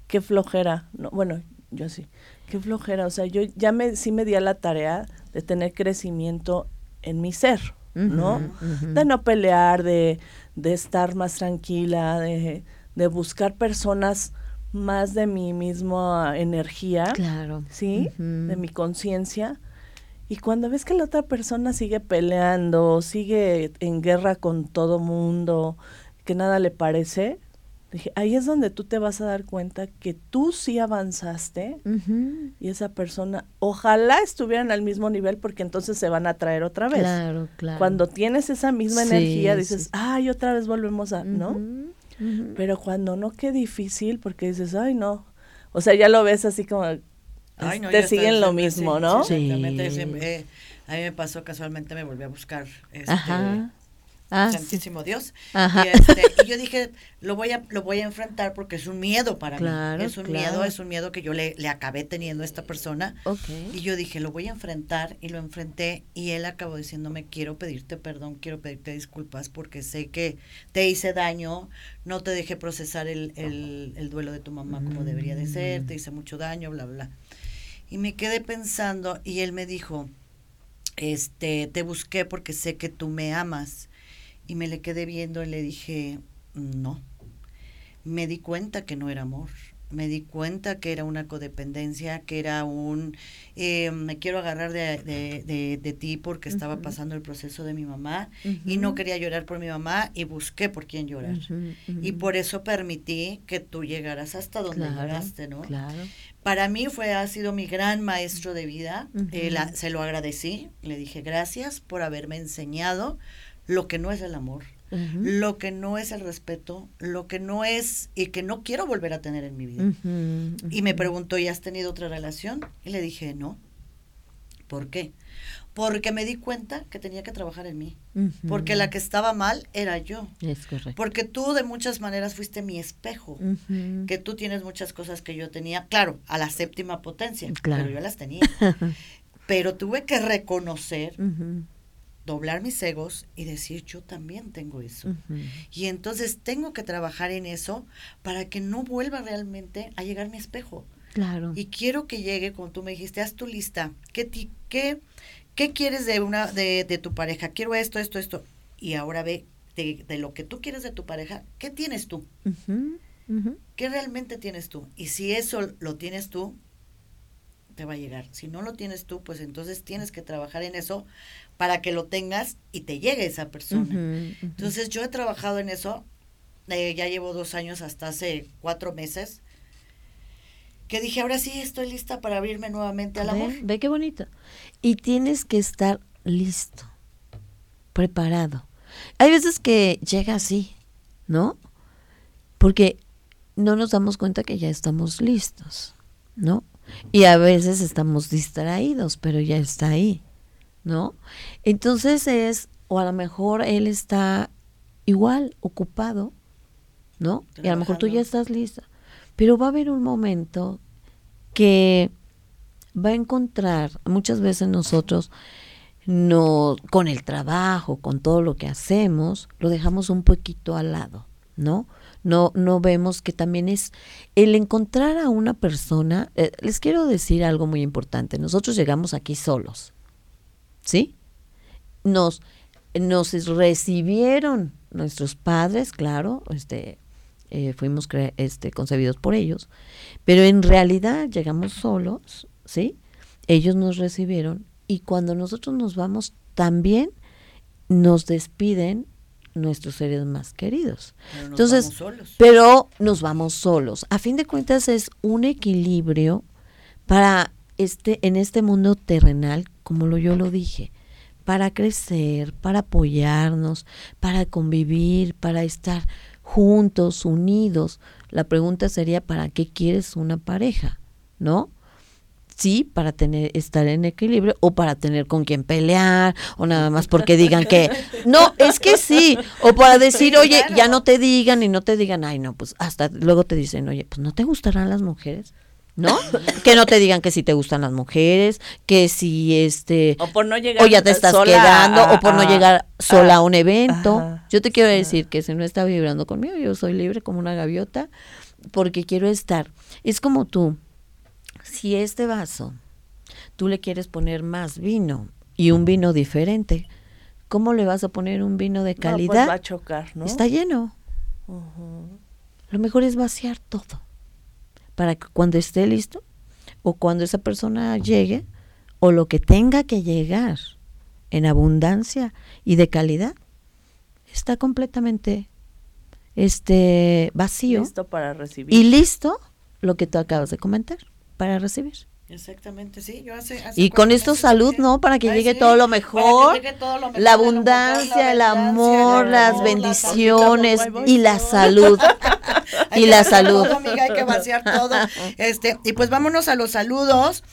Qué flojera. No, bueno, yo sí. Qué flojera. O sea, yo ya me sí me di a la tarea de tener crecimiento en mi ser, ¿no? De no pelear, de, de estar más tranquila, de, de buscar personas más de mi misma energía, claro. ¿sí? De mi conciencia. Y cuando ves que la otra persona sigue peleando, sigue en guerra con todo mundo, que nada le parece, dije, ahí es donde tú te vas a dar cuenta que tú sí avanzaste y esa persona, ojalá estuvieran al mismo nivel porque entonces se van a traer otra vez. Claro, claro. Cuando tienes esa misma energía, dices, ay, otra vez volvemos a, ¿no? Pero cuando no, qué difícil, porque dices, ay, no. O sea, ya lo ves así como, te siguen lo mismo, ¿no? Sí, exactamente. a mí me pasó casualmente, me volví a buscar este, Ah, Santísimo Dios. Este, y, yo dije, lo voy a lo voy a enfrentar porque es un miedo para mí. Es un miedo, es un miedo que yo le, le acabé teniendo a esta persona. Y yo dije, lo voy a enfrentar y lo enfrenté y él acabó diciéndome, quiero pedirte perdón, quiero pedirte disculpas porque sé que te hice daño, no te dejé procesar el, el, duelo de tu mamá como debería de ser, te hice mucho daño, bla, bla. Y me quedé pensando y él me dijo, este, te busqué porque sé que tú me amas y me le quedé viendo y le dije, no. Me di cuenta que no era amor. Me di cuenta que era una codependencia, que era un, eh, me quiero agarrar de, de, de, ti porque estaba pasando el proceso de mi mamá y no quería llorar por mi mamá y busqué por quién llorar. y por eso permití que tú llegaras hasta donde llegaste, ¿no? Claro. Para mí fue, ha sido mi gran maestro de vida. Eh, se lo agradecí, le dije gracias por haberme enseñado lo que no es el amor, lo que no es el respeto, lo que no es y que no quiero volver a tener en mi vida. Y me preguntó, ¿y has tenido otra relación? Y le dije, no. ¿Por qué? Porque me di cuenta que tenía que trabajar en mí. Porque la que estaba mal era yo. Es correcto. Porque tú de muchas maneras fuiste mi espejo. Que tú tienes muchas cosas que yo tenía. Claro, a la séptima potencia. Claro. Pero yo las tenía. pero tuve que reconocer doblar mis egos y decir yo también tengo eso. Y entonces tengo que trabajar en eso para que no vuelva realmente a llegar mi espejo. Claro. Y quiero que llegue, como tú me dijiste, haz tu lista. ¿Qué, qué, qué quieres de, una, de, de, tu pareja? Quiero esto, esto, esto. Y ahora ve de, de, lo que tú quieres de tu pareja, ¿qué tienes tú? ¿Qué realmente tienes tú? Y si eso lo tienes tú, te va a llegar. Si no lo tienes tú, pues entonces tienes que trabajar en eso para que lo tengas y te llegue esa persona. Entonces yo he trabajado en eso, eh, ya llevo dos años hasta hace cuatro meses, que dije, ahora sí estoy lista para abrirme nuevamente al amor. Ve qué bonito. Y tienes que estar listo, preparado. Hay veces que llega así, ¿no? Porque no nos damos cuenta que ya estamos listos, ¿no? Y a veces estamos distraídos, pero ya está ahí, ¿no? Entonces es, o a lo mejor él está igual, ocupado, ¿no? Y a lo mejor tú ya estás lista. Pero va a haber un momento que va a encontrar, muchas veces nosotros no, con el trabajo, con todo lo que hacemos, lo dejamos un poquito al lado, ¿no? No, no vemos que también es el encontrar a una persona. Eh, les quiero decir algo muy importante. Nosotros llegamos aquí solos, ¿sí? Nos, nos recibieron nuestros padres, claro, este, eh, fuimos este, concebidos por ellos, pero en realidad llegamos solos, ¿sí? Ellos nos recibieron y cuando nosotros nos vamos también nos despiden nuestros seres más queridos. Pero Entonces, pero nos vamos solos. A fin de cuentas es un equilibrio para este en este mundo terrenal, como lo yo lo dije, para crecer, para apoyarnos, para convivir, para estar juntos, unidos. La pregunta sería ¿para qué quieres una pareja? ¿No? Sí para tener estar en equilibrio o para tener con quien pelear o nada más porque digan que no es que sí o para decir oye ya no te digan y no te digan ay no pues hasta luego te dicen oye pues no te gustarán las mujeres ¿no? que no te digan que si te gustan las mujeres, que si este o por no llegar o ya te estás quedando o por no llegar sola a un evento. yo te quiero decir que si no está vibrando conmigo, yo soy libre como una gaviota porque quiero estar. Es como tú, si este vaso tú le quieres poner más vino y un vino diferente, ¿cómo le vas a poner un vino de calidad? No, pues va a chocar, ¿no? Está lleno. Lo mejor es vaciar todo para que cuando esté listo o cuando esa persona llegue o lo que tenga que llegar en abundancia y de calidad está completamente este vacío listo para recibir y listo lo que tú acabas de comentar para recibir. Exactamente, sí. Yo hace, y con esto salud, ¿no? Para que, llegue, todo lo mejor, la abundancia, el amor, las bendiciones y la salud. y la salud. amiga, hay que vaciar todo. Este, y pues vámonos a los saludos.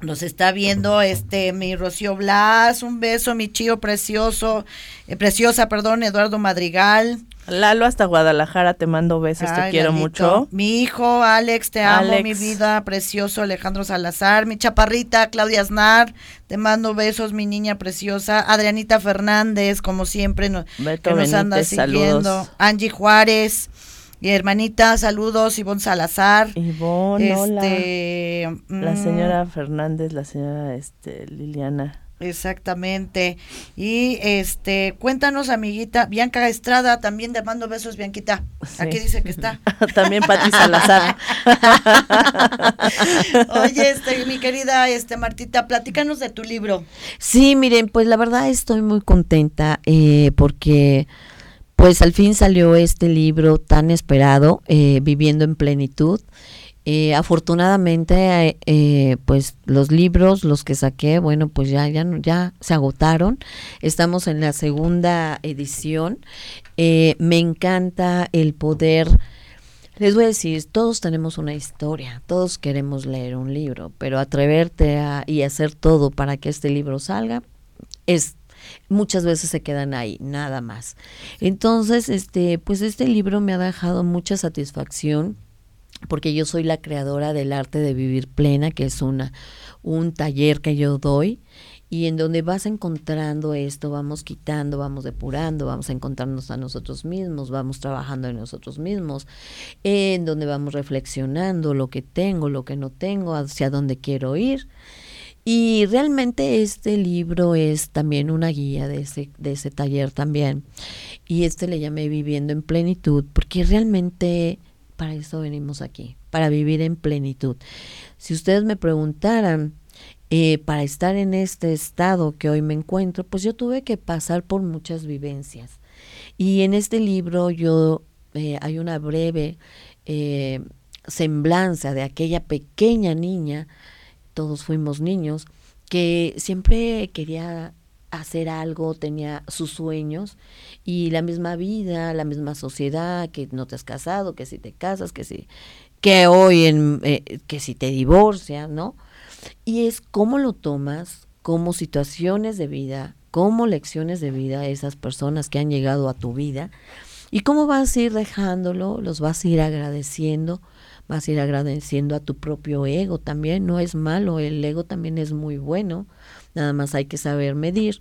Nos está viendo este mi Rocío Blas, un beso, mi chío precioso, eh, preciosa, perdón, Eduardo Madrigal. Lalo hasta Guadalajara, te mando besos, te quiero mucho. Mi hijo, Alex, te amo, mi vida, precioso, Alejandro Salazar, mi chaparrita, Claudia Aznar, te mando besos, mi niña preciosa, Adrianita Fernández, como siempre, que nos anda siguiendo, Angie Juárez, mi hermanita, saludos, Ivonne Salazar. Ivonne, este, La mm, señora Fernández, la señora este, Liliana. Exactamente. Y este, cuéntanos, amiguita, Bianca Estrada, también te mando besos, Bianquita. Aquí dice que está. también Pati Salazar. Oye, este, mi querida este Martita, platícanos de tu libro. Sí, miren, pues la verdad estoy muy contenta eh, porque pues al fin salió este libro tan esperado, eh, Viviendo en Plenitud. Eh, afortunadamente, eh, pues los libros, los que saqué, bueno, pues ya, ya, ya se agotaron. Estamos en la segunda edición. me encanta el poder. Les voy a decir, todos tenemos una historia, todos queremos leer un libro, pero atreverte a, y hacer todo para que este libro salga es muchas veces se quedan ahí, nada más. Entonces, este, pues este libro me ha dejado mucha satisfacción porque yo soy la creadora del arte de vivir plena, que es una un taller que yo doy y en donde vas encontrando esto, vamos quitando, vamos depurando, vamos a encontrarnos a nosotros mismos, vamos trabajando en nosotros mismos, en donde vamos reflexionando lo que tengo, lo que no tengo, hacia dónde quiero ir. Y realmente este libro es también una guía de ese, de ese taller también. Y este le llamé Viviendo en Plenitud, porque realmente para eso venimos aquí, para vivir en plenitud. Si ustedes me preguntaran, eh, para estar en este estado que hoy me encuentro, pues yo tuve que pasar por muchas vivencias. Y en este libro yo eh, hay una breve eh, semblanza de aquella pequeña niña todos fuimos niños, que siempre quería hacer algo, tenía sus sueños y la misma vida, la misma sociedad, que no te has casado, que si te casas, que si que hoy en eh, que si te divorcias, ¿no? Y es cómo lo tomas como situaciones de vida, como lecciones de vida esas personas que han llegado a tu vida y cómo vas a ir dejándolo, los vas a ir agradeciendo vas a ir agradeciendo a tu propio ego también, no es malo, el ego también es muy bueno, nada más hay que saber medir.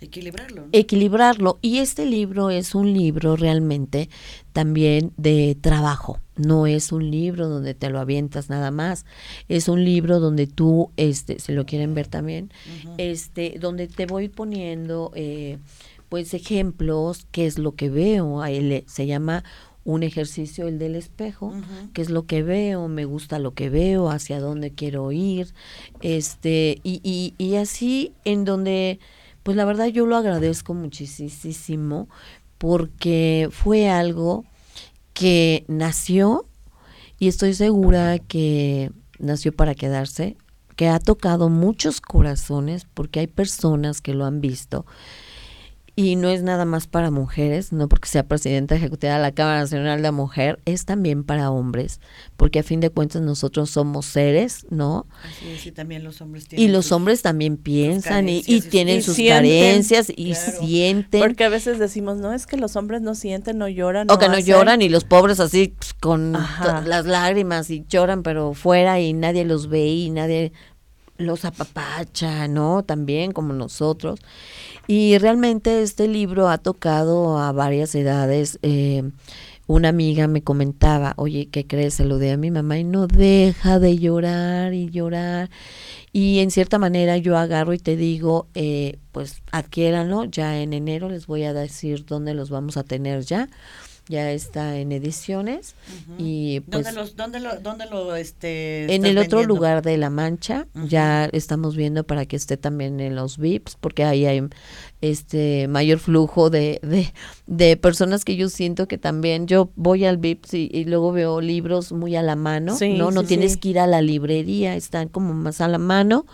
Equilibrarlo. Equilibrarlo. Y este libro es un libro realmente también de trabajo. No es un libro donde te lo avientas nada más. Es un libro donde tú, este, se lo quieren ver también, este, donde te voy poniendo, eh, pues ejemplos, qué es lo que veo. Él se llama un ejercicio, el del espejo, que es lo que veo, me gusta lo que veo, hacia dónde quiero ir, este, y, y, y así en donde, pues la verdad yo lo agradezco muchísimo porque fue algo que nació y estoy segura que nació para quedarse, que ha tocado muchos corazones porque hay personas que lo han visto y no es nada más para mujeres, no porque sea presidenta ejecutiva de la Cámara Nacional de la Mujer, es también para hombres, porque a fin de cuentas nosotros somos seres, ¿no? Así es, y también los hombres tienen Y los hombres también piensan y, tienen sus carencias y sienten. Porque a veces decimos, no, es que los hombres no sienten, no lloran. O que no lloran y los pobres así pues, con las lágrimas y lloran, pero fuera y nadie los ve y nadie los apapacha, ¿no? También como nosotros. Y realmente este libro ha tocado a varias edades. Eh, una amiga me comentaba, oye, ¿qué crees? De a mi mamá y no deja de llorar y llorar. Y en cierta manera yo agarro y te digo, eh, pues adquiéranlo, ya en enero les voy a decir dónde los vamos a tener ya ya está en ediciones y pues ¿Dónde, los, dónde lo, dónde lo este en el otro lugar de la Mancha ya estamos viendo para que esté también en los VIPs porque ahí hay este mayor flujo de, de, de personas que yo siento que también yo voy al VIPs y, luego veo libros muy a la mano no no tienes que ir a la librería están como más a la mano.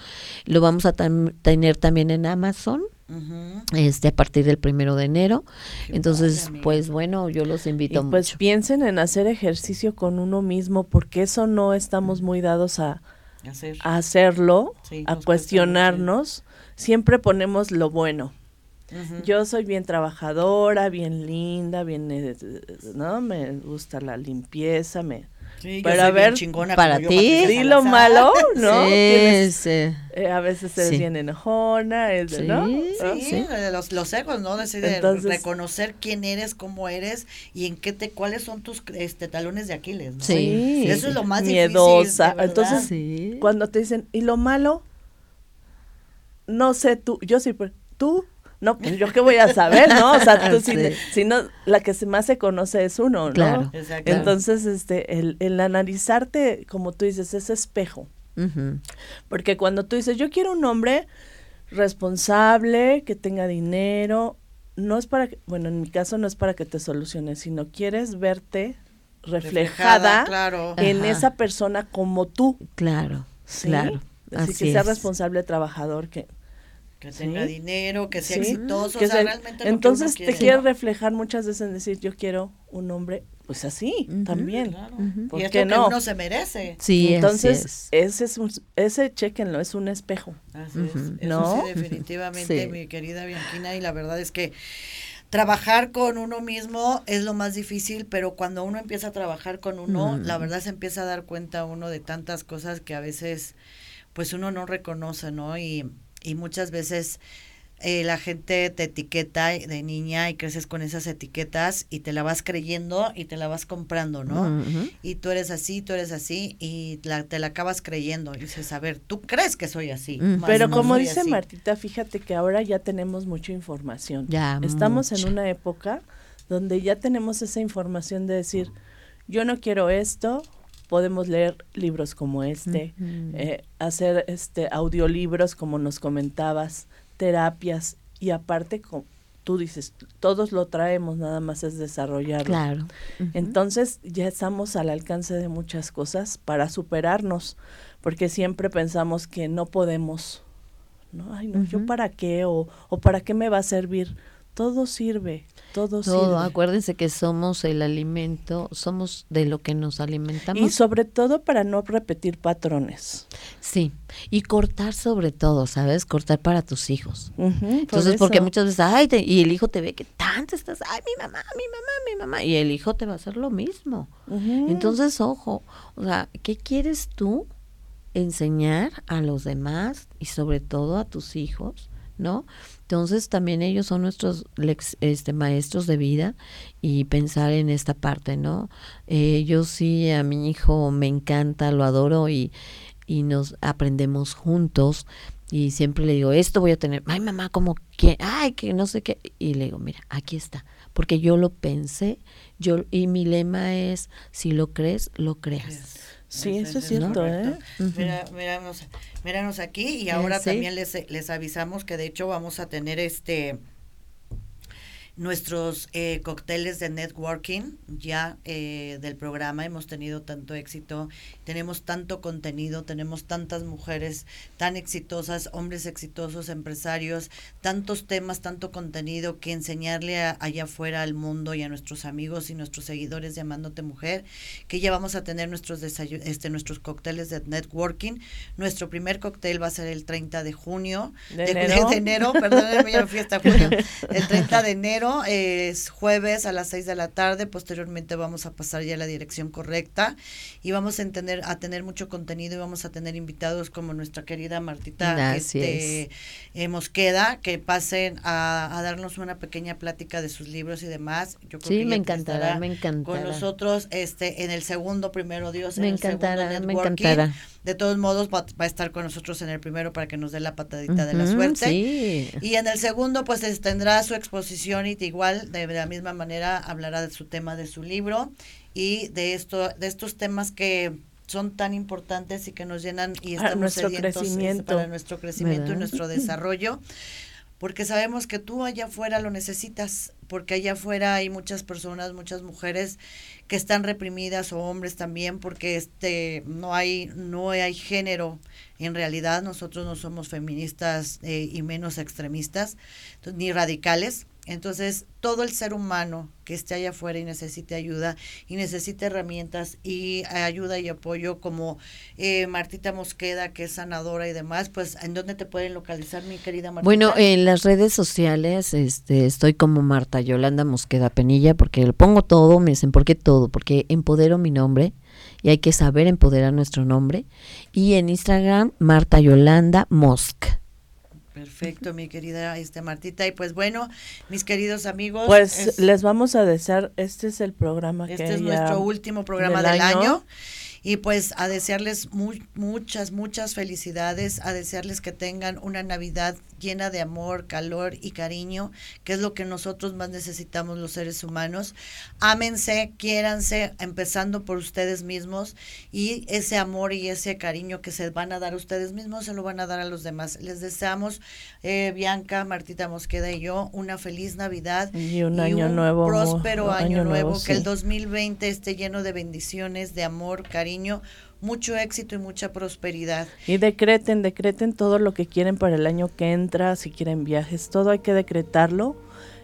Lo vamos a tener también en Amazon este a partir del primero de enero. Entonces, pues bueno, yo los invito Pues piensen en hacer ejercicio con uno mismo, porque eso no estamos muy dados a, hacerlo, a cuestionarnos. Siempre ponemos lo bueno. Yo soy bien trabajadora, bien linda, bien, eh, ¿no? Me gusta la limpieza, me pero a ver, para ti, sí, lo malo, ¿no? Sí, eh, a veces se viene enojona, es, ¿no? Sí, Los, los egos, ¿no? Decide reconocer quién eres, cómo eres y en qué te, cuáles son tus este, talones de Aquiles, ¿no? Sí. Eso es lo más Miedosa. Entonces, cuando te dicen, ¿y lo malo? No sé tú, yo sí, pero tú no, pues yo qué voy a saber, ¿no? O sea, tú si, no, la que más se conoce es uno, ¿no? Claro. Entonces, este, el, el, analizarte, como tú dices, es espejo. Porque cuando tú dices, yo quiero un hombre responsable, que tenga dinero, no es para que, bueno, en mi caso no es para que te soluciones, sino quieres verte reflejada, en esa persona como tú. Claro, claro. Así, que sea responsable, trabajador, que que tenga dinero, que sea exitoso, o sea, realmente Entonces te quieres reflejar muchas veces en decir, yo quiero un hombre pues así también. Claro. y es que uno se merece. Sí, entonces ese es un, ese chequenlo, es un espejo. Así es. Eso sí, definitivamente, mi querida Bianquina, y la verdad es que trabajar con uno mismo es lo más difícil, pero cuando uno empieza a trabajar con uno, la verdad se empieza a dar cuenta uno de tantas cosas que a veces pues uno no reconoce, ¿no? Y y muchas veces eh, la gente te etiqueta de niña y creces con esas etiquetas y te la vas creyendo y te la vas comprando, ¿no? Y tú eres así, tú eres así y te la acabas creyendo. Y dices, a ver, tú crees que soy así. Pero como dice Martita, fíjate que ahora ya tenemos mucha información. Ya, Estamos en una época donde ya tenemos esa información de decir, yo no quiero esto, podemos leer libros como este, eh, hacer este audiolibros como nos comentabas, terapias y aparte tú dices, todos lo traemos, nada más es desarrollarlo. Claro. Entonces ya estamos al alcance de muchas cosas para superarnos, porque siempre pensamos que no podemos. No, ay, no, yo para qué o, o para qué me va a servir todo sirve, todo, todo Acuérdense que somos el alimento, somos de lo que nos alimentamos. Y sobre todo para no repetir patrones. Sí, y cortar sobre todo, ¿sabes? Cortar para tus hijos. Entonces, porque muchas veces, ay, y el hijo te ve que tanto estás, ay, mi mamá, mi mamá, mi mamá, y el hijo te va a hacer lo mismo. Entonces, ojo, o sea, ¿qué quieres tú enseñar a los demás y sobre todo a tus hijos? ¿no? Entonces también ellos son nuestros este, maestros de vida y pensar en esta parte, ¿no? Eh, yo sí a mi hijo me encanta, lo adoro y, y nos aprendemos juntos Y siempre le digo, esto voy a tener, ay mamá, como que, ay, que no sé qué. Y le digo, mira, aquí está, porque yo lo pensé, yo y mi lema es, si lo crees, lo creas. Sí, eso, es cierto, ¿eh? Mira, míranos, aquí y ahora también les, les avisamos que de hecho vamos a tener este nuestros eh, cócteles de networking ya eh, del programa. Hemos tenido tanto éxito, tenemos tanto contenido, tenemos tantas mujeres tan exitosas, hombres exitosos, empresarios, tantos temas, tanto contenido que enseñarle allá afuera al mundo y a nuestros amigos y nuestros seguidores llamándote mujer, que ya vamos a tener nuestros este nuestros cócteles de networking. Nuestro primer cóctel va a ser el 30 de junio, de, enero, de enero perdón, fiesta junio, el 30 de enero es jueves a las 6 de la tarde, posteriormente vamos a pasar ya a la dirección correcta y vamos a, tener, a tener mucho contenido y vamos a tener invitados como nuestra querida Martita este, eh, Mosqueda, que pasen a, darnos una pequeña plática de sus libros y demás. Yo creo sí, me encantará, me encantará. Con nosotros este, en el segundo, primero Dios, me encantará, me encantará. De todos modos, va, a estar con nosotros en el primero para que nos dé la patadita de la suerte. Y en el segundo, pues tendrá su exposición y igual, de la misma manera, hablará de su tema de su libro y de, esto, de estos temas que son tan importantes y que nos llenan y estamos nuestro crecimiento. para nuestro crecimiento y nuestro desarrollo porque sabemos que tú allá afuera lo necesitas, porque allá afuera hay muchas personas, muchas mujeres que están reprimidas o hombres también, porque este no hay no hay género. En realidad nosotros no somos feministas eh, y menos extremistas ni radicales. Entonces, todo el ser humano que esté allá afuera y necesite ayuda y necesite herramientas y ayuda y apoyo como eh, Martita Mosqueda, que es sanadora y demás, pues ¿en dónde te pueden localizar, mi querida Martita? Bueno, en las redes sociales este, estoy como Marta Yolanda Mosqueda Penilla, porque le pongo todo, me dicen, ¿por qué todo? Porque empodero mi nombre y hay que saber empoderar nuestro nombre. Y en Instagram, Marta Yolanda Mosc. Perfecto, mi querida este Martita. Y pues bueno, mis queridos amigos. Pues les vamos a desear, este es el programa este que es nuestro último programa del, año y pues a desearles muchas, muchas felicidades, a desearles que tengan una Navidad llena de amor, calor y cariño, que es lo que nosotros más necesitamos los seres humanos. Ámense, quiéranse, empezando por ustedes mismos y ese amor y ese cariño que se van a dar a ustedes mismos se lo van a dar a los demás. Les deseamos, eh, Bianca, Martita Mosqueda y yo, una feliz Navidad y un año nuevo. Próspero año, nuevo, que el 2020 esté lleno de bendiciones, de amor, cariño mucho éxito y mucha prosperidad. Y decreten, decreten todo lo que quieren para el año que entra, si quieren viajes, todo hay que decretarlo.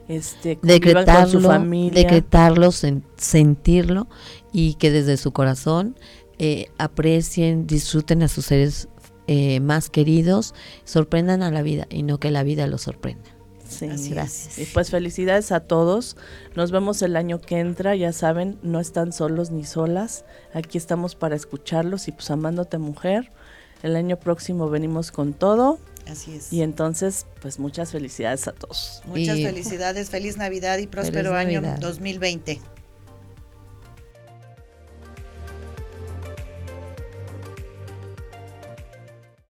Este, decretarlo, con su familia. decretarlo, sentirlo y que desde su corazón eh, aprecien, disfruten a sus seres eh, más queridos, sorprendan a la vida y no que la vida los sorprenda. Sí, gracias. Y pues felicidades a todos. Nos vemos el año que entra, ya saben, no están solos ni solas. Aquí estamos para escucharlos y pues amándote mujer. El año próximo venimos con todo. Así es. Y entonces, pues muchas felicidades a todos. Muchas felicidades, feliz Navidad y próspero año 2020.